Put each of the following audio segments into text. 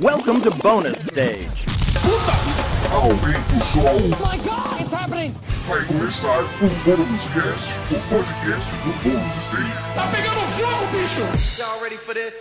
Welcome to bonus stage. Aumenta o som, my god, it's happening! vai começar o Bônus Cast, o podcast do Bônus Stage. Tá pegando fogo, bicho! Y'all ready for this?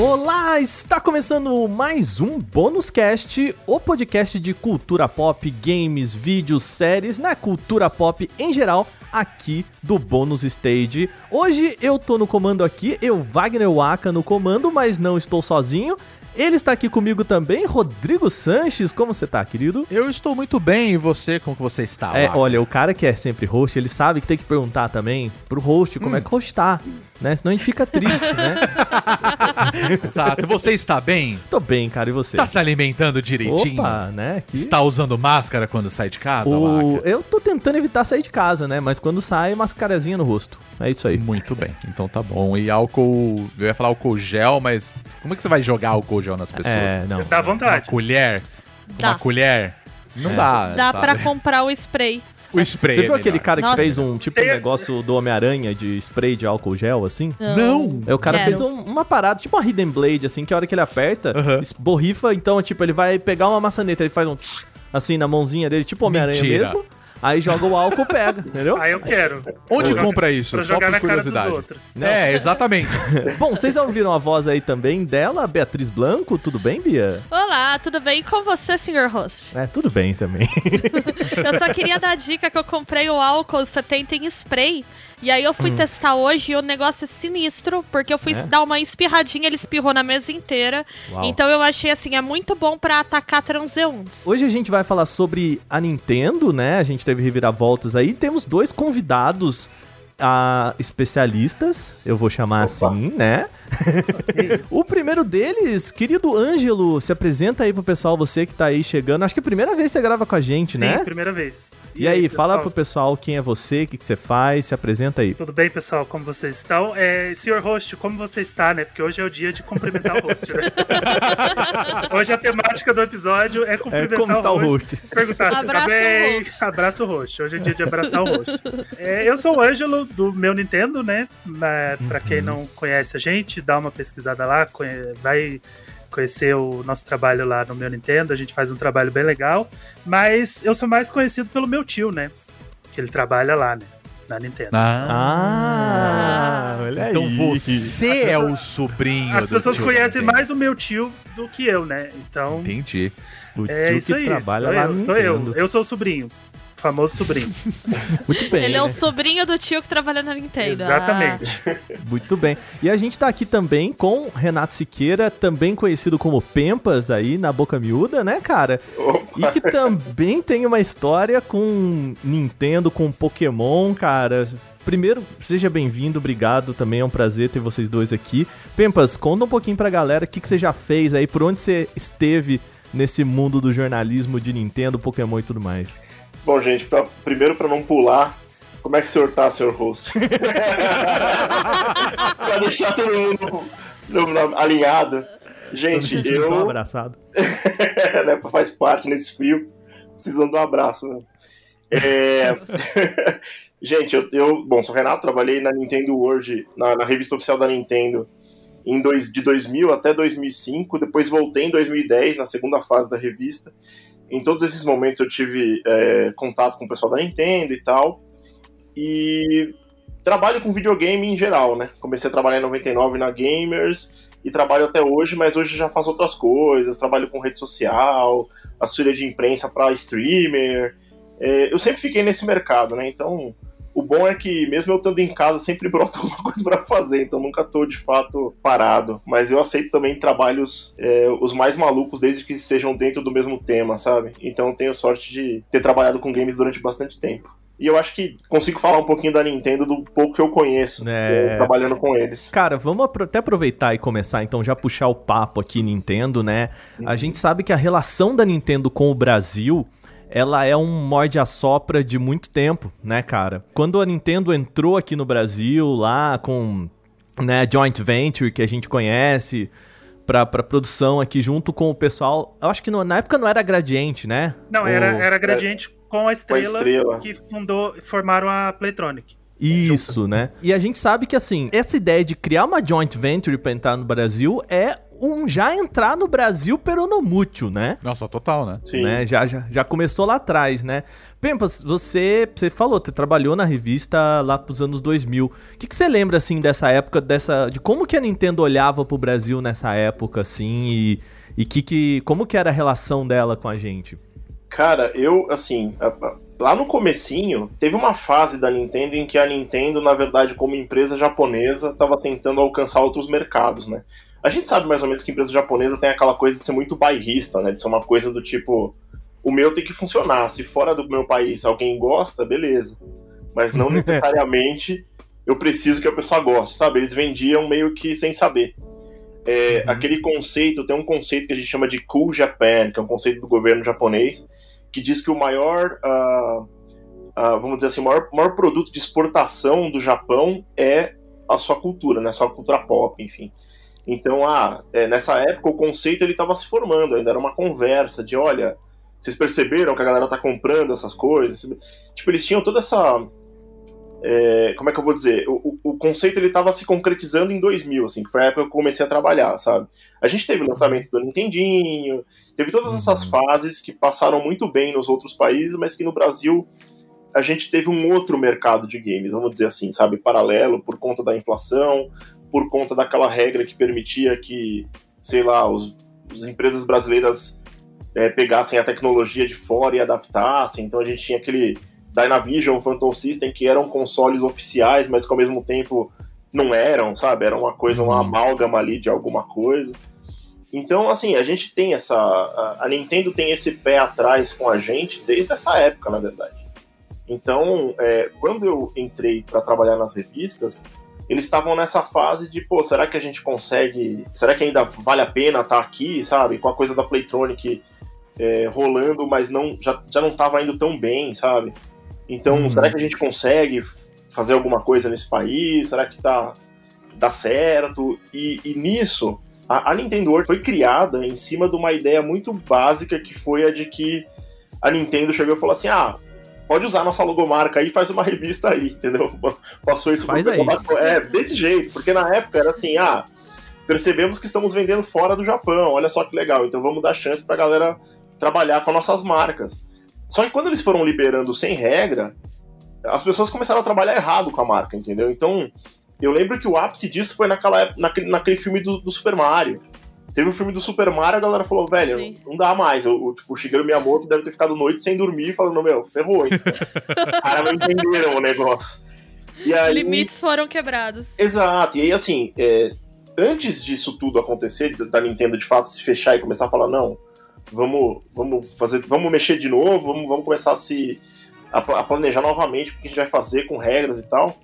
Olá, está começando mais um Bônus Cast, o podcast de cultura pop, games, vídeos, séries, na cultura pop em geral, aqui do Bônus Stage. Hoje eu tô no comando aqui, eu Wagner Waka no comando, mas não estou sozinho. Ele está aqui comigo também, Rodrigo Sanches. Como você tá, querido? Eu estou muito bem, e você? Como que você está? É, olha, o cara que é sempre host, ele sabe que tem que perguntar também pro host como é que o host tá, né? Senão a gente fica triste, né? Exato. Você está bem? Tô bem, cara, e você? Está se alimentando direitinho? Opa, né? Que... Está usando máscara quando sai de casa, O... Eu tô tentando evitar sair de casa, né? Mas quando sai, mascarazinha no rosto. É isso aí. Muito bem, então tá bom. E álcool. Eu ia falar álcool gel, mas como é que você vai jogar álcool gel nas pessoas? É, não. Dá Uma vontade. colher? Dá. Uma colher? Não É. dá. Dá sabe? pra comprar o spray. O spray. Você viu é aquele melhor. cara que Nossa. fez um tipo de Tem- negócio do Homem-Aranha de spray de álcool gel, assim? Não! É, o cara Quero. fez um- uma parada, tipo uma Hidden Blade, assim, que a hora que ele aperta, Aham. borrifa, então, tipo, ele vai pegar uma maçaneta, ele faz um tch, assim na mãozinha dele, tipo Homem-Aranha mesmo. Aí joga o álcool, pega, entendeu? Aí eu quero. Onde Pra compra jogar- isso? Pra Só jogar por na cara dos curiosidade. outros. É, exatamente. Bom, vocês já ouviram a voz aí também dela, Beatriz Blanco? Tudo bem, Bia? Olá, tudo bem? E com você, senhor host? É, tudo bem também. Eu só queria dar a dica que eu comprei o álcool 70 em spray. E aí eu fui testar hoje e o negócio é sinistro, porque eu fui É? dar uma espirradinha, ele espirrou na mesa inteira. Uau. Então eu achei assim, é muito bom pra atacar transeuntes. Hoje a gente vai falar sobre a Nintendo, né? A gente teve reviravoltas aí. Temos dois convidados ah, especialistas, eu vou chamar assim, né? o primeiro deles, querido Ângelo, se apresenta aí pro pessoal, você que tá aí chegando. Acho que é a primeira vez que você grava com a gente, Sim, né? primeira vez. E aí, fala pessoal? pro pessoal quem é você, o que, que você faz, se apresenta aí. Tudo bem, pessoal? Como vocês estão? É, senhor host, como você está, né? Porque hoje é o dia de cumprimentar o host, né? hoje a temática do episódio é É, cumprimentar como está o host. host? Perguntar se tá Abraça o bem. host. Abraça o host. Hoje é dia de abraçar o host. É, eu sou o Ângelo, do meu Nintendo, né? Na- Pra quem não conhece a gente, dá uma pesquisada lá, vai conhecer o nosso trabalho lá no meu Nintendo. A gente faz um trabalho bem legal. Mas eu sou mais conhecido pelo meu tio, né? Que ele trabalha lá, né? Na Nintendo. Ah, olha Então aí. você é o sobrinho As do pessoas tio conhecem Nintendo. mais o meu tio do que eu, né? Então, Entendi. O é tio isso que aí. trabalha sou lá eu, no sou eu. Nintendo. Eu sou o sobrinho. Famoso sobrinho. Muito bem, Ele é o né? sobrinho do tio que trabalha na Nintendo. Exatamente. Muito bem. E a gente tá aqui também com Renato Siqueira, também conhecido como Pempas aí na Boca Miúda, né, cara? E que também tem uma história com Nintendo, com Pokémon, cara. Primeiro, seja bem-vindo, obrigado. Também é um prazer ter vocês dois aqui. Pempas, conta um pouquinho pra galera o que, que você já fez aí, por onde você esteve nesse mundo do jornalismo de Nintendo, Pokémon e tudo mais. Bom, gente, pra- primeiro pra não pular, como é que o senhor tá, senhor host? pra deixar todo mundo no- no- alinhado. Tô Gente, tão eu abraçado. né, faz parte nesse frio, precisando de um abraço. Né? É, gente, eu, eu- bom, sou o Renato, trabalhei na Nintendo World, na, na revista oficial da Nintendo, em dois, de 2000 até 2005. Depois voltei em 2010, na segunda fase da revista. Em todos esses momentos eu tive é, contato com o pessoal da Nintendo e tal. E trabalho com videogame em geral, né? Comecei a trabalhar em 99 na Gamers e trabalho até hoje, mas hoje já faço outras coisas. Trabalho com rede social, assessoria de imprensa para streamer. É, eu sempre fiquei nesse mercado, né? Então, o bom é que mesmo eu estando em casa, sempre brota alguma coisa para fazer. Então, nunca tô de fato parado. Mas eu aceito também trabalhos é, os mais malucos, desde que estejam dentro do mesmo tema, sabe? Então, eu tenho sorte de ter trabalhado com games durante bastante tempo. E eu acho que consigo falar um pouquinho da Nintendo do pouco que eu conheço, É. é, trabalhando com eles. Cara, vamos até aproveitar e começar, então, já puxar o papo aqui, Nintendo, né? A gente sabe que a relação da Nintendo com o Brasil, ela é um morde-a-sopra de muito tempo, né, cara? Quando a Nintendo entrou aqui no Brasil, lá com, né, joint venture que a gente conhece, pra, pra produção aqui junto com o pessoal, eu acho que no- na época não era Gradiente, né? Não, era, Ou- era Gradiente com a Estrela, Estrela. que fundou, formaram a Playtronic. Isso, né? E a gente sabe que, assim, essa ideia de criar uma joint venture pra entrar no Brasil é um já entrar no Brasil peronomútil, né? Nossa, total, né? Sim. né? Já, já, já começou lá atrás, né? Pempas, você, você falou, você trabalhou na revista lá pros anos 2000. O que, que você lembra, assim, dessa época, dessa, de como que a Nintendo olhava pro Brasil nessa época, assim, e, e que, que, como que era a relação dela com a gente? Cara, eu, assim, lá no comecinho, teve uma fase da Nintendo em que a Nintendo, na verdade, como empresa japonesa, estava tentando alcançar outros mercados, né? A gente sabe mais ou menos que empresa japonesa tem aquela coisa de ser muito bairrista, né? De ser uma coisa do tipo, o meu tem que funcionar. Se fora do meu país alguém gosta, beleza. Mas não necessariamente eu preciso que a pessoa goste, sabe? Eles vendiam meio que sem saber. É, Aquele conceito, tem um conceito que a gente chama de Cool Japan, que é um conceito do governo japonês, que diz que o maior, ah, ah, vamos dizer assim, o maior, maior produto de exportação do Japão é a sua cultura, né? A sua cultura pop, enfim. Então, ah, é, nessa época o conceito ele estava se formando, ainda era uma conversa de, olha, vocês perceberam que a galera tá comprando essas coisas? Tipo, eles tinham toda essa é, como é que eu vou dizer? O, o, o conceito ele tava se concretizando em 2000, assim, que foi a época que eu comecei a trabalhar, sabe? A gente teve o lançamento do Nintendinho, teve todas essas fases que passaram muito bem nos outros países, mas que no Brasil a gente teve um outro mercado de games, vamos dizer assim, sabe? Paralelo, por conta da inflação, por conta daquela regra que permitia que, sei lá, os, as empresas brasileiras é, pegassem a tecnologia de fora e adaptassem. Então a gente tinha aquele Dynavision, Phantom System, que eram consoles oficiais, mas que ao mesmo tempo não eram, sabe? Era uma coisa, uma amálgama ali de alguma coisa. Então, assim, a gente tem essa. A, a Nintendo tem esse pé atrás com a gente desde essa época, na verdade. Então, é, quando eu entrei para trabalhar nas revistas, eles estavam nessa fase de, pô, será que a gente consegue. Será que ainda vale a pena estar aqui, sabe? Com a coisa da Playtronic é, rolando, mas não já, já não estava indo tão bem, sabe? Então, Uhum. será que a gente consegue fazer alguma coisa nesse país? Será que tá dá certo? E, e nisso, a, a Nintendo World foi criada em cima de uma ideia muito básica que foi a de que a Nintendo chegou e falou assim: ah, pode usar nossa logomarca aí e faz uma revista aí, entendeu? Passou isso Faz pro pessoal aí. da- É, desse jeito, porque na época era assim, ah, percebemos que estamos vendendo fora do Japão, olha só que legal, então vamos dar chance pra galera trabalhar com nossas marcas. Só que quando eles foram liberando sem regra, as pessoas começaram a trabalhar errado com a marca, entendeu? Então, eu lembro que o ápice disso foi naquela, naquele, naquele filme do, do Super Mario. Teve o filme do Super Mario, a galera falou, velho, Sim. não dá mais. O, o, tipo, o Shigeru Miyamoto deve ter ficado noite sem dormir, falando, meu, ferrou, hein? Os caras não entenderam o negócio. E aí, Limites foram quebrados. Exato, e aí assim, é, antes disso tudo acontecer, da Nintendo de fato se fechar e começar a falar, não, vamos, vamos fazer, vamos mexer de novo, vamos, vamos começar a se a, a planejar novamente o que a gente vai fazer com regras e tal.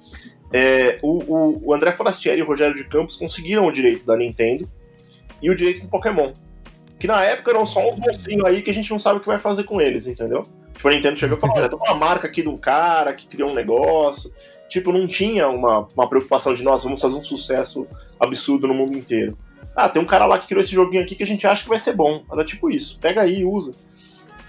É, o, o, o André Forastieri e o Rogério de Campos conseguiram o direito da Nintendo e o direito do Pokémon. Que na época eram só uns mocinhos aí que a gente não sabe o que vai fazer com eles, entendeu? Tipo, a Nintendo chegou e falou: olha, tem uma marca aqui um cara que criou um negócio. Tipo, não tinha uma, uma preocupação de nós, vamos fazer um sucesso absurdo no mundo inteiro. Ah, tem um cara lá que criou esse joguinho aqui que a gente acha que vai ser bom. Era tipo isso, pega aí e usa.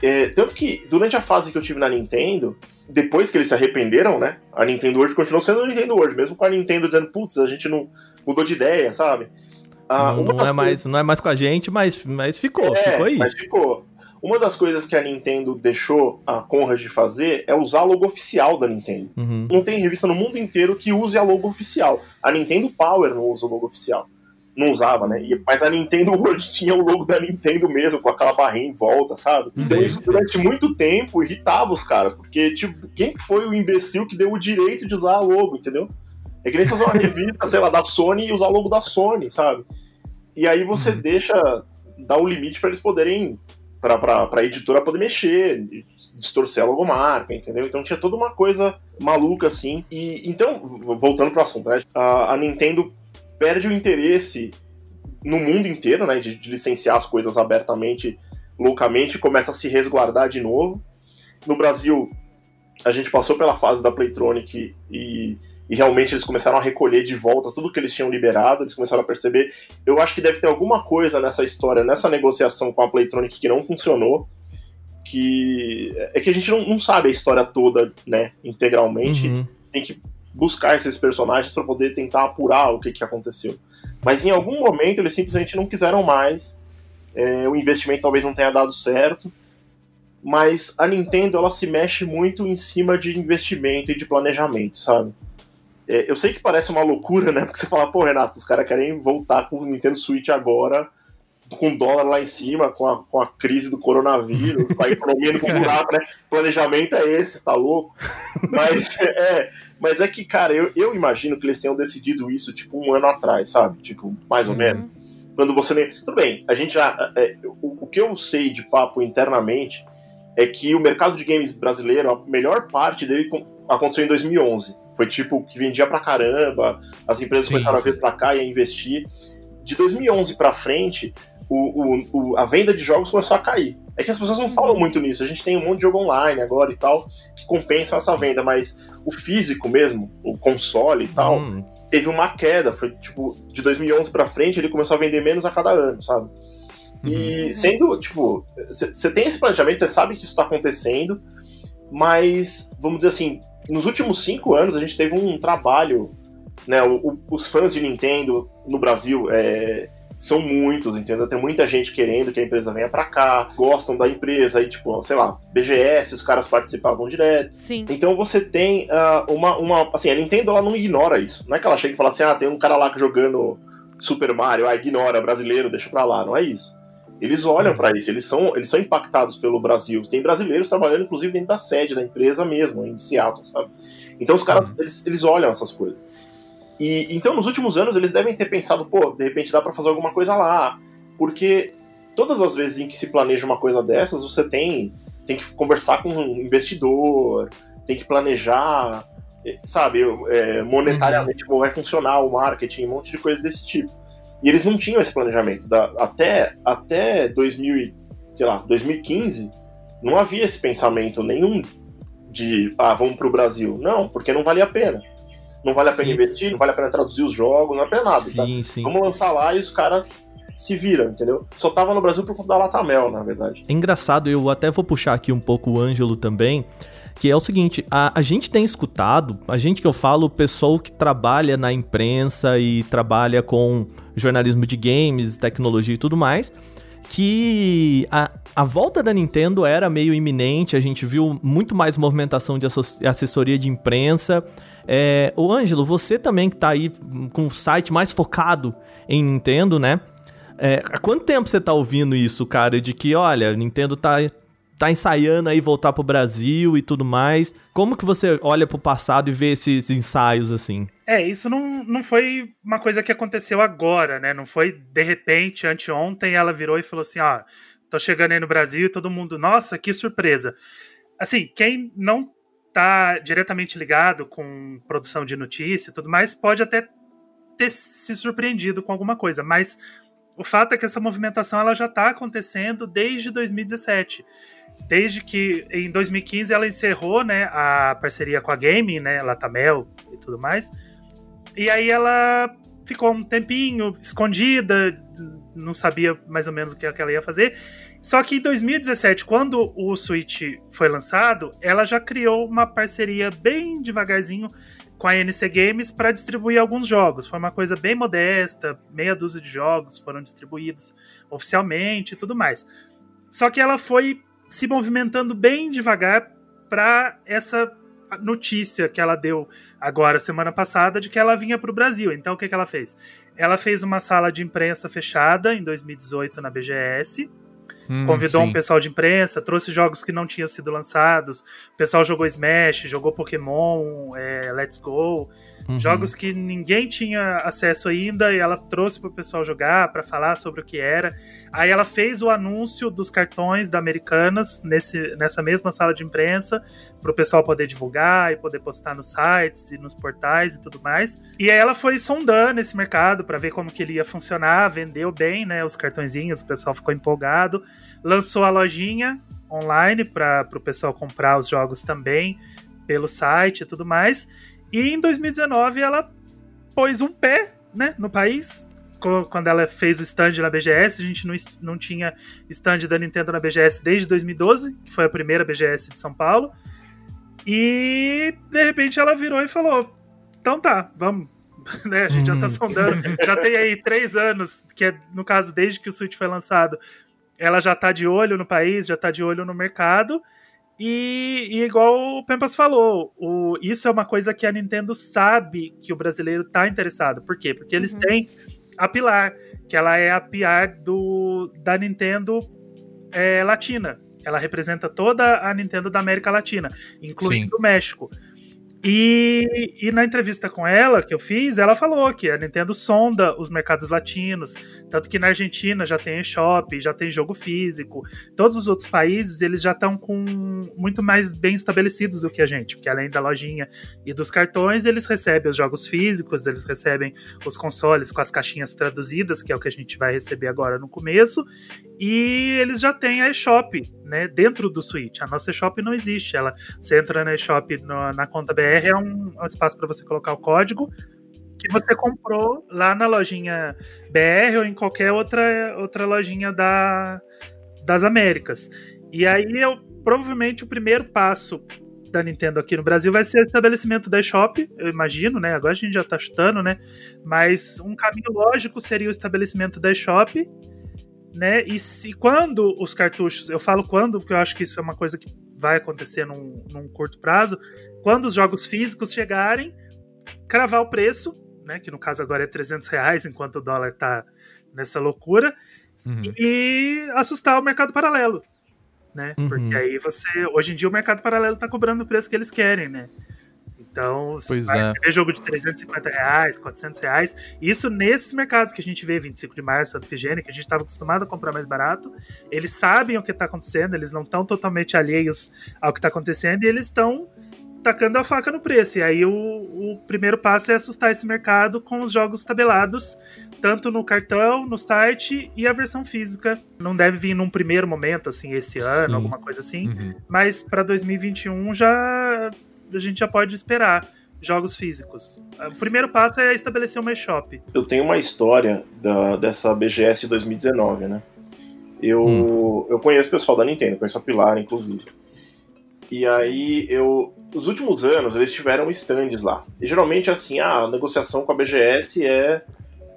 É, tanto que durante a fase que eu tive na Nintendo, depois que eles se arrependeram, né? A Nintendo World continuou sendo a Nintendo World, mesmo com a Nintendo dizendo, putz, a gente não mudou de ideia, sabe? Ah, não, não é mais, não é mais com a gente, mas, mas ficou, é, ficou aí. Mas ficou. Uma das coisas que a Nintendo deixou a Conrad de fazer é usar a logo oficial da Nintendo. Uhum. Não tem revista no mundo inteiro que use a logo oficial. A Nintendo Power não usa o logo oficial. Não usava, né? Mas a Nintendo World tinha o logo da Nintendo mesmo, com aquela barrinha em volta, sabe? Então isso durante muito tempo irritava os caras, porque, tipo, quem foi o imbecil que deu o direito de usar a logo, entendeu? É que nem você usar uma revista, sei lá, da Sony e usar o logo da Sony, sabe? E aí você deixa, dá o limite para eles poderem, pra, pra, pra editora poder mexer, distorcer a logomarca, entendeu? Então tinha toda uma coisa maluca assim. E então, voltando pro assunto, né? A, a Nintendo perde o interesse no mundo inteiro, né? De, de licenciar as coisas abertamente, loucamente, começa a se resguardar de novo. No Brasil, a gente passou pela fase da Playtronic e, e realmente eles começaram a recolher de volta tudo que eles tinham liberado, eles começaram a perceber. Eu acho que deve ter alguma coisa nessa história, nessa negociação com a Playtronic que não funcionou. que é que a gente não, não sabe a história toda, né, integralmente. Uhum. Tem que buscar esses personagens para poder tentar apurar o que, que aconteceu. Mas em algum momento eles simplesmente não quiseram mais. É, o investimento talvez não tenha dado certo. Mas a Nintendo ela se mexe muito em cima de investimento e de planejamento, sabe? É, eu sei que parece uma loucura, né? Porque você fala, pô, Renato, os caras querem voltar com o Nintendo Switch agora, com o dólar lá em cima, com a, com a crise do coronavírus, com a economia no buraco, né? Planejamento é esse, tá louco? Mas é, mas é que, cara, eu, eu imagino que eles tenham decidido isso, tipo, um ano atrás, sabe? Tipo, mais ou Uhum. menos. Quando você nem. Tudo bem, a gente já. é, o, o que eu sei de papo internamente é que o mercado de games brasileiro, a melhor parte dele com- aconteceu em 2011. Foi tipo que vendia pra caramba, as empresas Sim, começaram a sim. vir pra cá e a investir. De 2011 pra frente, o, o- o- a venda de jogos começou a cair. É que as pessoas não falam muito nisso. A gente tem um monte de jogo online agora e tal, que compensam essa venda, mas o físico mesmo, o console e tal, Hum, teve uma queda. Foi tipo, de 2011 pra frente, ele começou a vender menos a cada ano, sabe? E sendo, tipo, você tem esse planejamento, você sabe que isso tá acontecendo, mas, vamos dizer assim, nos últimos cinco anos a gente teve um trabalho, né? o- os fãs de Nintendo no Brasil é, são muitos, entendeu? Tem muita gente querendo que a empresa venha pra cá, gostam da empresa, aí, tipo, sei lá, BGS, os caras participavam direto. Sim. Então você tem ah, uma, uma. Assim, a Nintendo ela não ignora isso. Não é que ela chega e fala assim: ah, tem um cara lá jogando Super Mario, ah, ignora, brasileiro, deixa pra lá. Não é isso. Eles olham pra isso, eles são, eles são impactados pelo Brasil. Tem brasileiros trabalhando, inclusive, dentro da sede da empresa mesmo, em Seattle, sabe? Então os caras, eles, eles olham essas coisas. E então, nos últimos anos, eles devem ter pensado, pô, de repente dá pra fazer alguma coisa lá. Porque todas as vezes em que se planeja uma coisa dessas, você tem, tem que conversar com um investidor, tem que planejar, eh, sabe, eh, monetariamente como vai funcionar o marketing, um monte de coisas desse tipo. E eles não tinham esse planejamento. Da, até, até 2000, e, sei lá, 2015, não havia esse pensamento nenhum de, ah, vamos pro Brasil. Não, porque não valia a pena. Não vale a pena Sim. investir, não vale a pena traduzir os jogos, não vale a pena nada. tá? sim, sim. Vamos lançar lá e os caras se viram, entendeu? Só tava no Brasil por conta da Latamel, na verdade. É engraçado, eu até vou puxar aqui um pouco o Ângelo também, que é o seguinte, a, a gente tem escutado, a gente que eu falo, o pessoal que trabalha na imprensa e trabalha com jornalismo de games, tecnologia e tudo mais, que a, a volta da Nintendo era meio iminente, a gente viu muito mais movimentação de assessoria de imprensa. É, o Ângelo, você também que tá aí com o site mais focado em Nintendo, né? É, há quanto tempo você tá ouvindo isso, cara? De que, olha, Nintendo tá, tá ensaiando aí voltar pro Brasil e tudo mais. Como que você olha pro passado e vê esses ensaios assim? É, isso não, não foi uma coisa que aconteceu agora, né? Não foi de repente, anteontem, ela virou e falou assim: ó, tô chegando aí no Brasil e todo mundo, nossa, que surpresa. Assim, quem não tá diretamente ligado com produção de notícia e tudo mais, pode até ter se surpreendido com alguma coisa, mas o fato é que essa movimentação ela já está acontecendo desde 2017. Desde que em 2015 ela encerrou né, a parceria com a Game, né, Latamel e tudo mais. E aí ela ficou um tempinho escondida, não sabia mais ou menos o que ela ia fazer. Só que em 2017, quando o Switch foi lançado, ela já criou uma parceria bem devagarzinho com a NC Games para distribuir alguns jogos. Foi uma coisa bem modesta, meia dúzia de jogos foram distribuídos oficialmente e tudo mais. Só que ela foi se movimentando bem devagar para essa notícia que ela deu agora semana passada de que ela vinha para o Brasil. Então o que, que ela fez? Ela fez uma sala de imprensa fechada em 2018 na BGS. Hum, Convidou sim. um pessoal de imprensa, trouxe jogos que não tinham sido lançados. O pessoal jogou Smash, jogou Pokémon, é, Let's Go. Uhum. Jogos que ninguém tinha acesso ainda e ela trouxe para o pessoal jogar, para falar sobre o que era. Aí ela fez o anúncio dos cartões da Americanas nesse, nessa mesma sala de imprensa, para o pessoal poder divulgar e poder postar nos sites e nos portais e tudo mais. E aí ela foi sondando esse mercado para ver como que ele ia funcionar, vendeu bem, né, os cartõezinhos, o pessoal ficou empolgado, lançou a lojinha online para o pessoal comprar os jogos também pelo site e tudo mais. E em 2019 ela pôs um pé né, no país, quando ela fez o stand na BGS, a gente não, não tinha stand da Nintendo na BGS desde 2012, que foi a primeira BGS de São Paulo. E de repente ela virou e falou: então tá, vamos. Né, a gente já tá sondando, já tem aí três anos, que é no caso desde que o Switch foi lançado, ela já tá de olho no país, já tá de olho no mercado. E, e igual o Pempas falou, o, isso é uma coisa que a Nintendo sabe que o brasileiro tá interessado. Por quê? Porque eles Uhum. têm a Pilar, que ela é a PR do, da Nintendo é, Latina. Ela representa toda a Nintendo da América Latina, incluindo o México. E, e na entrevista com ela que eu fiz, ela falou que a Nintendo sonda os mercados latinos, tanto que na Argentina já tem eShop, já tem jogo físico. Todos os outros países eles já estão com muito mais bem estabelecidos do que a gente, porque além da lojinha e dos cartões, eles recebem os jogos físicos, eles recebem os consoles com as caixinhas traduzidas, que é o que a gente vai receber agora no começo, e eles já têm a eShop, né, dentro do Switch. A nossa eShop não existe. Ela, você entra na eShop no- na conta BR, é um, é um espaço para você colocar o código que você comprou lá na lojinha BR ou em qualquer outra, outra lojinha da, das Américas. E aí, eu, provavelmente, o primeiro passo da Nintendo aqui no Brasil vai ser o estabelecimento da eShop, eu imagino, né? Agora a gente já tá chutando, né? Mas um caminho lógico seria o estabelecimento da eShop, né? E se quando os cartuchos, eu falo quando, porque eu acho que isso é uma coisa que vai acontecer num, num curto prazo, quando os jogos físicos chegarem, cravar o preço, né? Que no caso agora é 300 reais, enquanto o dólar tá nessa loucura, Uhum. e assustar o mercado paralelo, né? Uhum. Porque aí você, hoje em dia o mercado paralelo tá cobrando o preço que eles querem, né? Então, você Pois vai é. jogo de 350 reais, 400 reais. Isso nesses mercados que a gente vê, 25 de março, Santa Figênia, que a gente estava acostumado a comprar mais barato. Eles sabem o que está acontecendo, eles não estão totalmente alheios ao que está acontecendo e eles estão tacando a faca no preço. E aí o, o primeiro passo é assustar esse mercado com os jogos tabelados, tanto no cartão, no site e a versão física. Não deve vir num primeiro momento, assim, esse ano, Sim. alguma coisa assim. Uhum. Mas para 2021 já a gente já pode esperar jogos físicos. O primeiro passo é estabelecer uma eShop. Eu tenho uma história da, dessa BGS de 2019, né? Eu, eu conheço o pessoal da Nintendo, conheço a Pilar, inclusive. E aí, eu. Nos últimos anos, eles tiveram stands lá. E geralmente, assim, a negociação com a BGS é.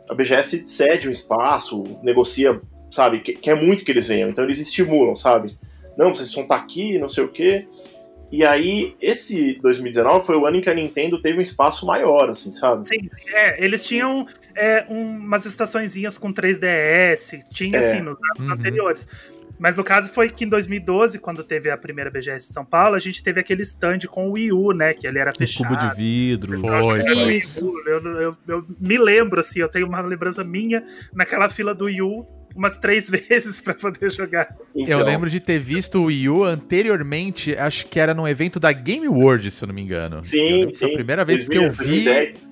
A BGS cede um espaço, negocia, sabe? que- Quer muito que eles venham. Então eles estimulam, sabe? Não, vocês vão estar aqui, não sei o quê. E aí, esse 2019 foi o ano em que a Nintendo teve um espaço maior, assim, sabe? Sim, sim. É, eles tinham é, um- umas estaçõezinhas com 3DS, tinha É. assim nos anos Uhum. anteriores. Mas no caso foi que em 2012, quando teve a primeira BGS de São Paulo, a gente teve aquele stand com o Wii U, né? Que ele era Um fechado. cubo de vidro. Foi, Eu acho que era o Wii Isso. U. Eu, eu- eu me lembro, assim, eu tenho uma lembrança minha naquela fila do Wii U umas três vezes pra poder jogar. Eu Então, lembro de ter visto o Wii U anteriormente, acho que era num evento da Game World, se eu não me engano. eu Sim, sim. foi a primeira vez que eu vi. 2010.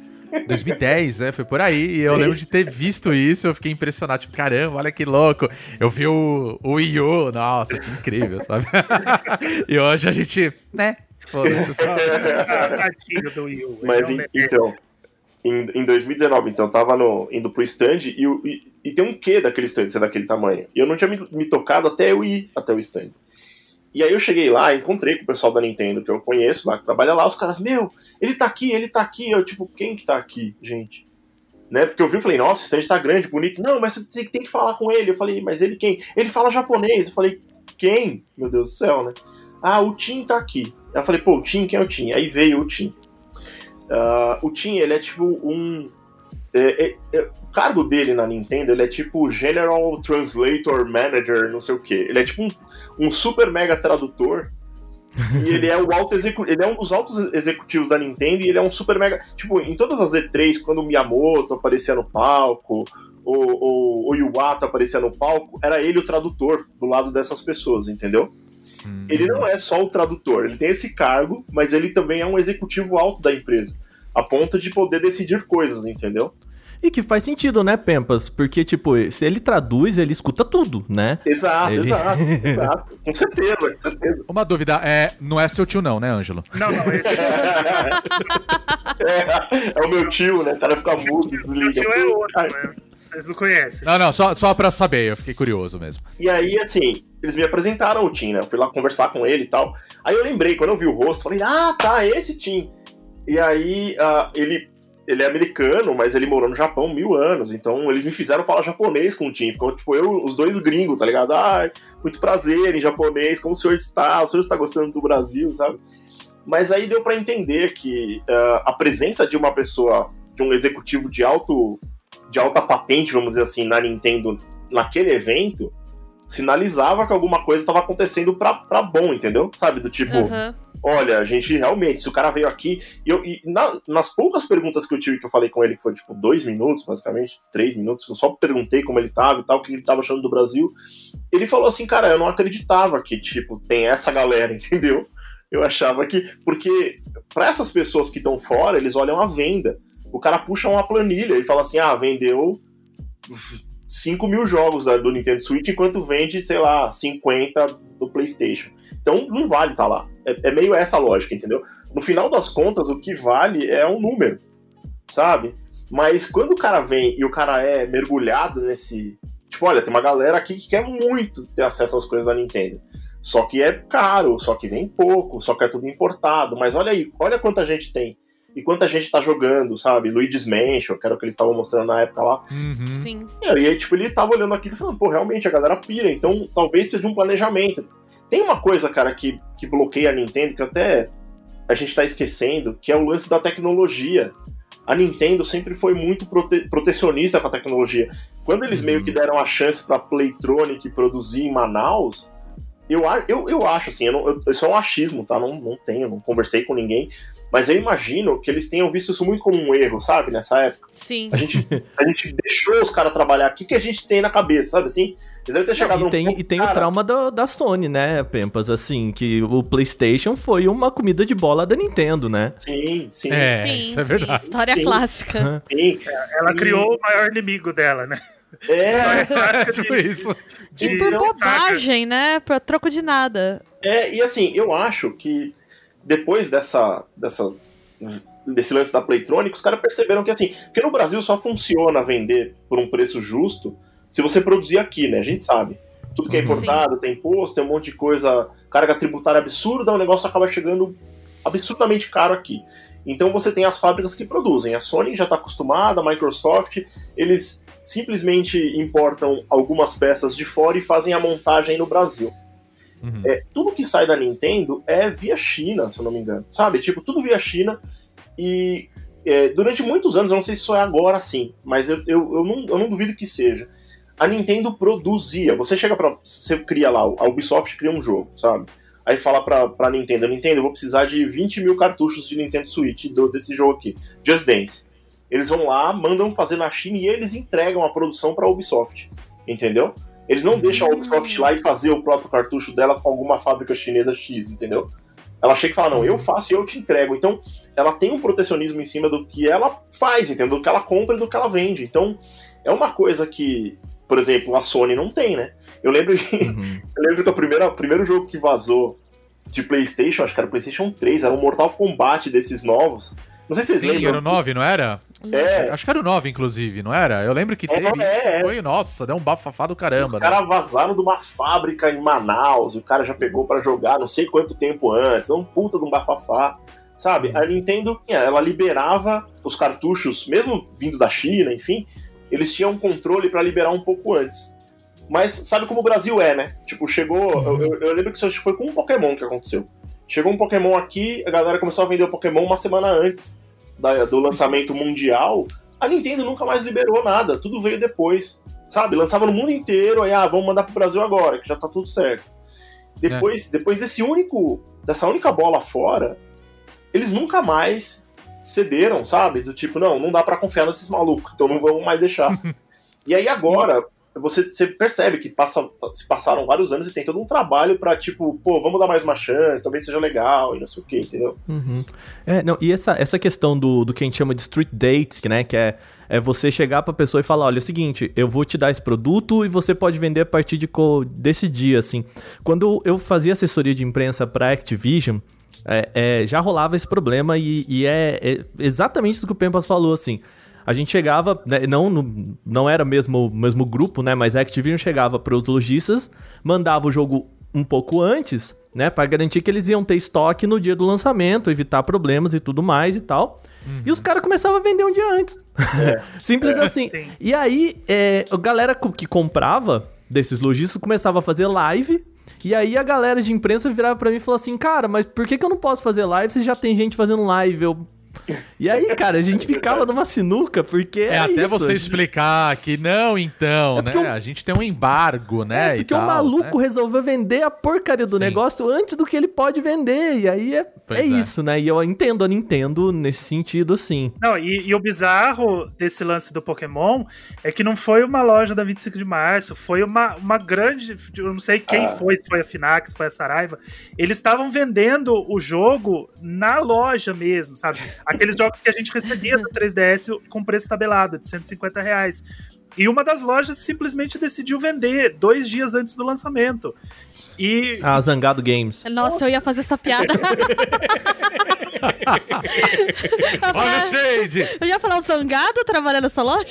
2010, é, foi por aí. E eu lembro de ter visto isso, eu fiquei impressionado. Tipo, caramba, olha que louco. Eu vi o, o Wii U, nossa, que incrível, sabe? e hoje a gente, né? Foda-se, só. Ah. Mas então, em, em 2019, então, tava no, indo pro stand e, e, e tem um quê daquele stand ser daquele tamanho. E eu não tinha me, me tocado até eu ir até o stand. E aí eu cheguei lá, encontrei com o pessoal da Nintendo que eu conheço lá, que trabalha lá, os caras, meu, ele tá aqui, ele tá aqui. Eu, tipo, quem que tá aqui, gente? Né? Porque eu vi e falei, nossa, o stand tá grande, bonito. Não, mas você tem, que falar com ele. Eu falei, mas ele quem? Ele fala japonês. Eu falei, quem? Meu Deus do céu, né? Ah, o Tim tá aqui. Eu falei, pô, o Tim, quem é o Tim? Aí veio o Tim. Ah, o Tim, ele é tipo um. é- é- é- o cargo dele na Nintendo, ele é tipo General Translator Manager, não sei o que. Ele é tipo um, um super mega tradutor. e ele é o alto execu ele é um dos altos executivos da Nintendo e ele é um super mega. Tipo, em todas as E3, quando o Miyamoto aparecia no palco, o, o, o Iwata aparecia no palco, era ele o tradutor do lado dessas pessoas, entendeu? Hum. Ele não é só o tradutor, ele tem esse cargo, mas ele também é um executivo alto da empresa, a ponto de poder decidir coisas, entendeu? E que faz sentido, né, Pempas? Porque, tipo, se ele traduz, ele escuta tudo, né? Exato, Ele- exato, exato. Com certeza, com certeza. Uma dúvida, é, não é seu tio não, né, Ângelo? Não, não, esse É, é o meu tio, né? O cara fica mudo, meu desliga. tio é outro, né? Vocês não conhecem. Não, não, só, só pra saber, eu fiquei curioso mesmo. E aí, assim, eles me apresentaram o Tim, né? Eu fui lá conversar com ele e tal. Aí eu lembrei, quando eu vi o rosto, falei, ah, tá, esse Tim. E aí, ah, ele, ele é americano, mas ele morou no Japão mil anos. Então, eles me fizeram falar japonês com o Tim. Ficou, tipo, eu, os dois gringos, tá ligado? Ah, muito prazer em japonês, como o senhor está? O senhor está gostando do Brasil, sabe? Mas aí deu pra entender que ah, a presença de uma pessoa, de um executivo de alto de alta patente, vamos dizer assim, na Nintendo naquele evento, sinalizava que alguma coisa estava acontecendo pra, pra bom, entendeu? Sabe? Do tipo, Aham. olha, a gente realmente, se o cara veio aqui. E, eu, e na- nas poucas perguntas que eu tive, que eu falei com ele, que foi tipo dois minutos, basicamente, três minutos, que eu só perguntei como ele tava e tal, o que ele tava achando do Brasil. Ele falou assim, cara, eu não acreditava que, tipo, tem essa galera, entendeu? Eu achava que. Porque para essas pessoas que estão fora, eles olham a venda. O cara puxa uma planilha e fala assim: ah, vendeu 5 mil jogos do Nintendo Switch, enquanto vende, sei lá, 50 do PlayStation. Então não vale estar lá. É, é meio essa lógica, entendeu? No final das contas, o que vale é um número, sabe? Mas quando o cara vem e o cara é mergulhado nesse. Tipo, olha, tem uma galera aqui que quer muito ter acesso às coisas da Nintendo. Só que é caro, só que vem pouco, só que é tudo importado. Mas olha aí, olha quanta gente tem. E quanta gente tá jogando, sabe? Luigi's Mansion, que era o que eles estavam mostrando na época lá. Uhum. Sim. E aí, tipo, ele tava olhando aquilo e falando, pô, realmente a galera pira, então talvez seja um planejamento. Tem uma coisa, cara, que, que bloqueia a Nintendo, que até a gente tá esquecendo, que é o lance da tecnologia. A Nintendo sempre foi muito prote- protecionista com a tecnologia. Quando eles meio que deram a chance pra Playtronic produzir em Manaus, eu, eu, eu acho assim, eu não, eu, isso é um achismo, tá? Não, não tenho, não conversei com ninguém. Mas eu imagino que eles tenham visto isso muito como um erro, sabe? Nessa época. Sim. A gente, a gente deixou os caras trabalhar. O que, que a gente tem na cabeça, sabe assim? Eles devem ter chegado e num tem, ponto, e tem o cara, trauma da, da Sony, né, Pempas? Assim, que o PlayStation foi uma comida de bola da Nintendo, né? Sim, sim, É, sim, isso é sim. verdade. História Sim. clássica. sim. Ela E- criou o maior inimigo dela, né? É, Clássica tipo de- isso. de- E por Então, bobagem, né? Por troco de nada. é, e assim, eu acho que depois dessa, dessa desse lance da Playtronic, os caras perceberam que assim, porque no Brasil só funciona vender por um preço justo se você produzir aqui, né? A gente sabe. Tudo que é Uhum. importado tem imposto, tem um monte de coisa, carga tributária absurda, o negócio acaba chegando absurdamente caro aqui. Então você tem as fábricas que produzem. A Sony já está acostumada, a Microsoft, eles simplesmente importam algumas peças de fora e fazem a montagem no Brasil. Uhum. É, tudo que sai da Nintendo é via China, se eu não me engano. Sabe? Tipo, tudo via China. E é, durante muitos anos, eu não sei se isso é agora sim, mas eu, eu, eu, não, eu não duvido que seja. A Nintendo produzia. Você chega pra. Você cria lá, a Ubisoft cria um jogo, sabe? Aí fala pra, pra Nintendo: Nintendo, eu vou precisar de 20 mil cartuchos de Nintendo Switch do, desse jogo aqui. Just Dance. Eles vão lá, mandam fazer na China e eles entregam a produção pra Ubisoft. Entendeu? Eles não deixam a Ubisoft ir lá e fazer o próprio cartucho dela com alguma fábrica chinesa X, entendeu? Ela chega e fala, não, eu faço e eu te entrego. Então, ela tem um protecionismo em cima do que ela faz, entendeu? Do que ela compra e do que ela vende. Então, é uma coisa que, por exemplo, a Sony não tem, né? Eu lembro que, Uhum. eu lembro que o primeiro jogo que vazou de PlayStation, acho que era o PlayStation 3, era um Mortal Kombat desses novos. Não sei se vocês Sim, lembram. era o 9, não era? É, Acho que era o 9, inclusive, não era? Eu lembro que É, teve. é, é. Foi, nossa, deu um bafafá do caramba. Os né? caras vazaram de uma fábrica em Manaus, e o cara já pegou pra jogar não sei quanto tempo antes, é um puta de um bafafá. Sabe, a Nintendo, ela liberava os cartuchos, mesmo vindo da China, enfim, eles tinham um controle pra liberar um pouco antes. Mas sabe como o Brasil é, né? Tipo, chegou. Eu, eu- eu lembro que isso foi com um Pokémon que aconteceu. Chegou um Pokémon aqui, a galera começou a vender o Pokémon uma semana antes da- do lançamento mundial. A Nintendo nunca mais liberou nada, tudo veio depois. Sabe? Lançava no mundo inteiro, aí, ah, vamos mandar pro Brasil agora, que já tá tudo certo. Depois, depois desse único. dessa única bola fora, eles nunca mais cederam, sabe? Do tipo, não, não dá pra confiar nesses malucos, então não vamos mais deixar. e aí agora, você, você percebe que passa, se passaram vários anos e tem todo um trabalho pra, tipo, pô, vamos dar mais uma chance, talvez seja legal e não sei o que, entendeu? Uhum. É, não, e essa, essa questão do, do que a gente chama de street date, né, que é, é você chegar pra pessoa e falar, olha, é o seguinte, eu vou te dar esse produto e você pode vender a partir de desse dia, assim. Quando eu fazia assessoria de imprensa pra Activision, é, é, já rolava esse problema e, e é, é exatamente isso que o Pempas falou, assim. A gente chegava, né, não, no- não era mesmo o mesmo grupo, né? Mas a Activision chegava para os lojistas, mandava o jogo um pouco antes, né? Para garantir que eles iam ter estoque no dia do lançamento, evitar problemas e tudo mais e tal. E os caras começavam a vender um dia antes. Simples assim. Sim. E aí, é, a galera que comprava desses lojistas começava a fazer live. E aí a galera de imprensa virava pra mim e falou assim: Cara, mas por que, que eu não posso fazer live se já tem gente fazendo live? Eu. E aí, cara, a gente ficava numa sinuca, porque. É, até isso, você gente- explicar que não, então, É né? o- A gente tem um embargo, né? É, e porque o tal, maluco né? resolveu vender a porcaria do Sim. negócio antes do que ele pode vender. E aí é, é é. isso, né? E eu entendo a Nintendo nesse sentido, assim. Não, e, e o bizarro desse lance do Pokémon é que não foi uma loja da 25 de março, foi uma, uma grande. Eu não sei quem Ah. foi, se foi a Finax, se foi a Saraiva. Eles estavam vendendo o jogo na loja mesmo, sabe? Aqueles jogos que a gente recebia do 3DS com preço tabelado, de 150 reais. E uma das lojas simplesmente decidiu vender dois dias antes do lançamento. E A Zangado Games. Nossa, eu ia fazer essa piada. Olha o shade! Eu ia falar o Zangado trabalhando nessa loja?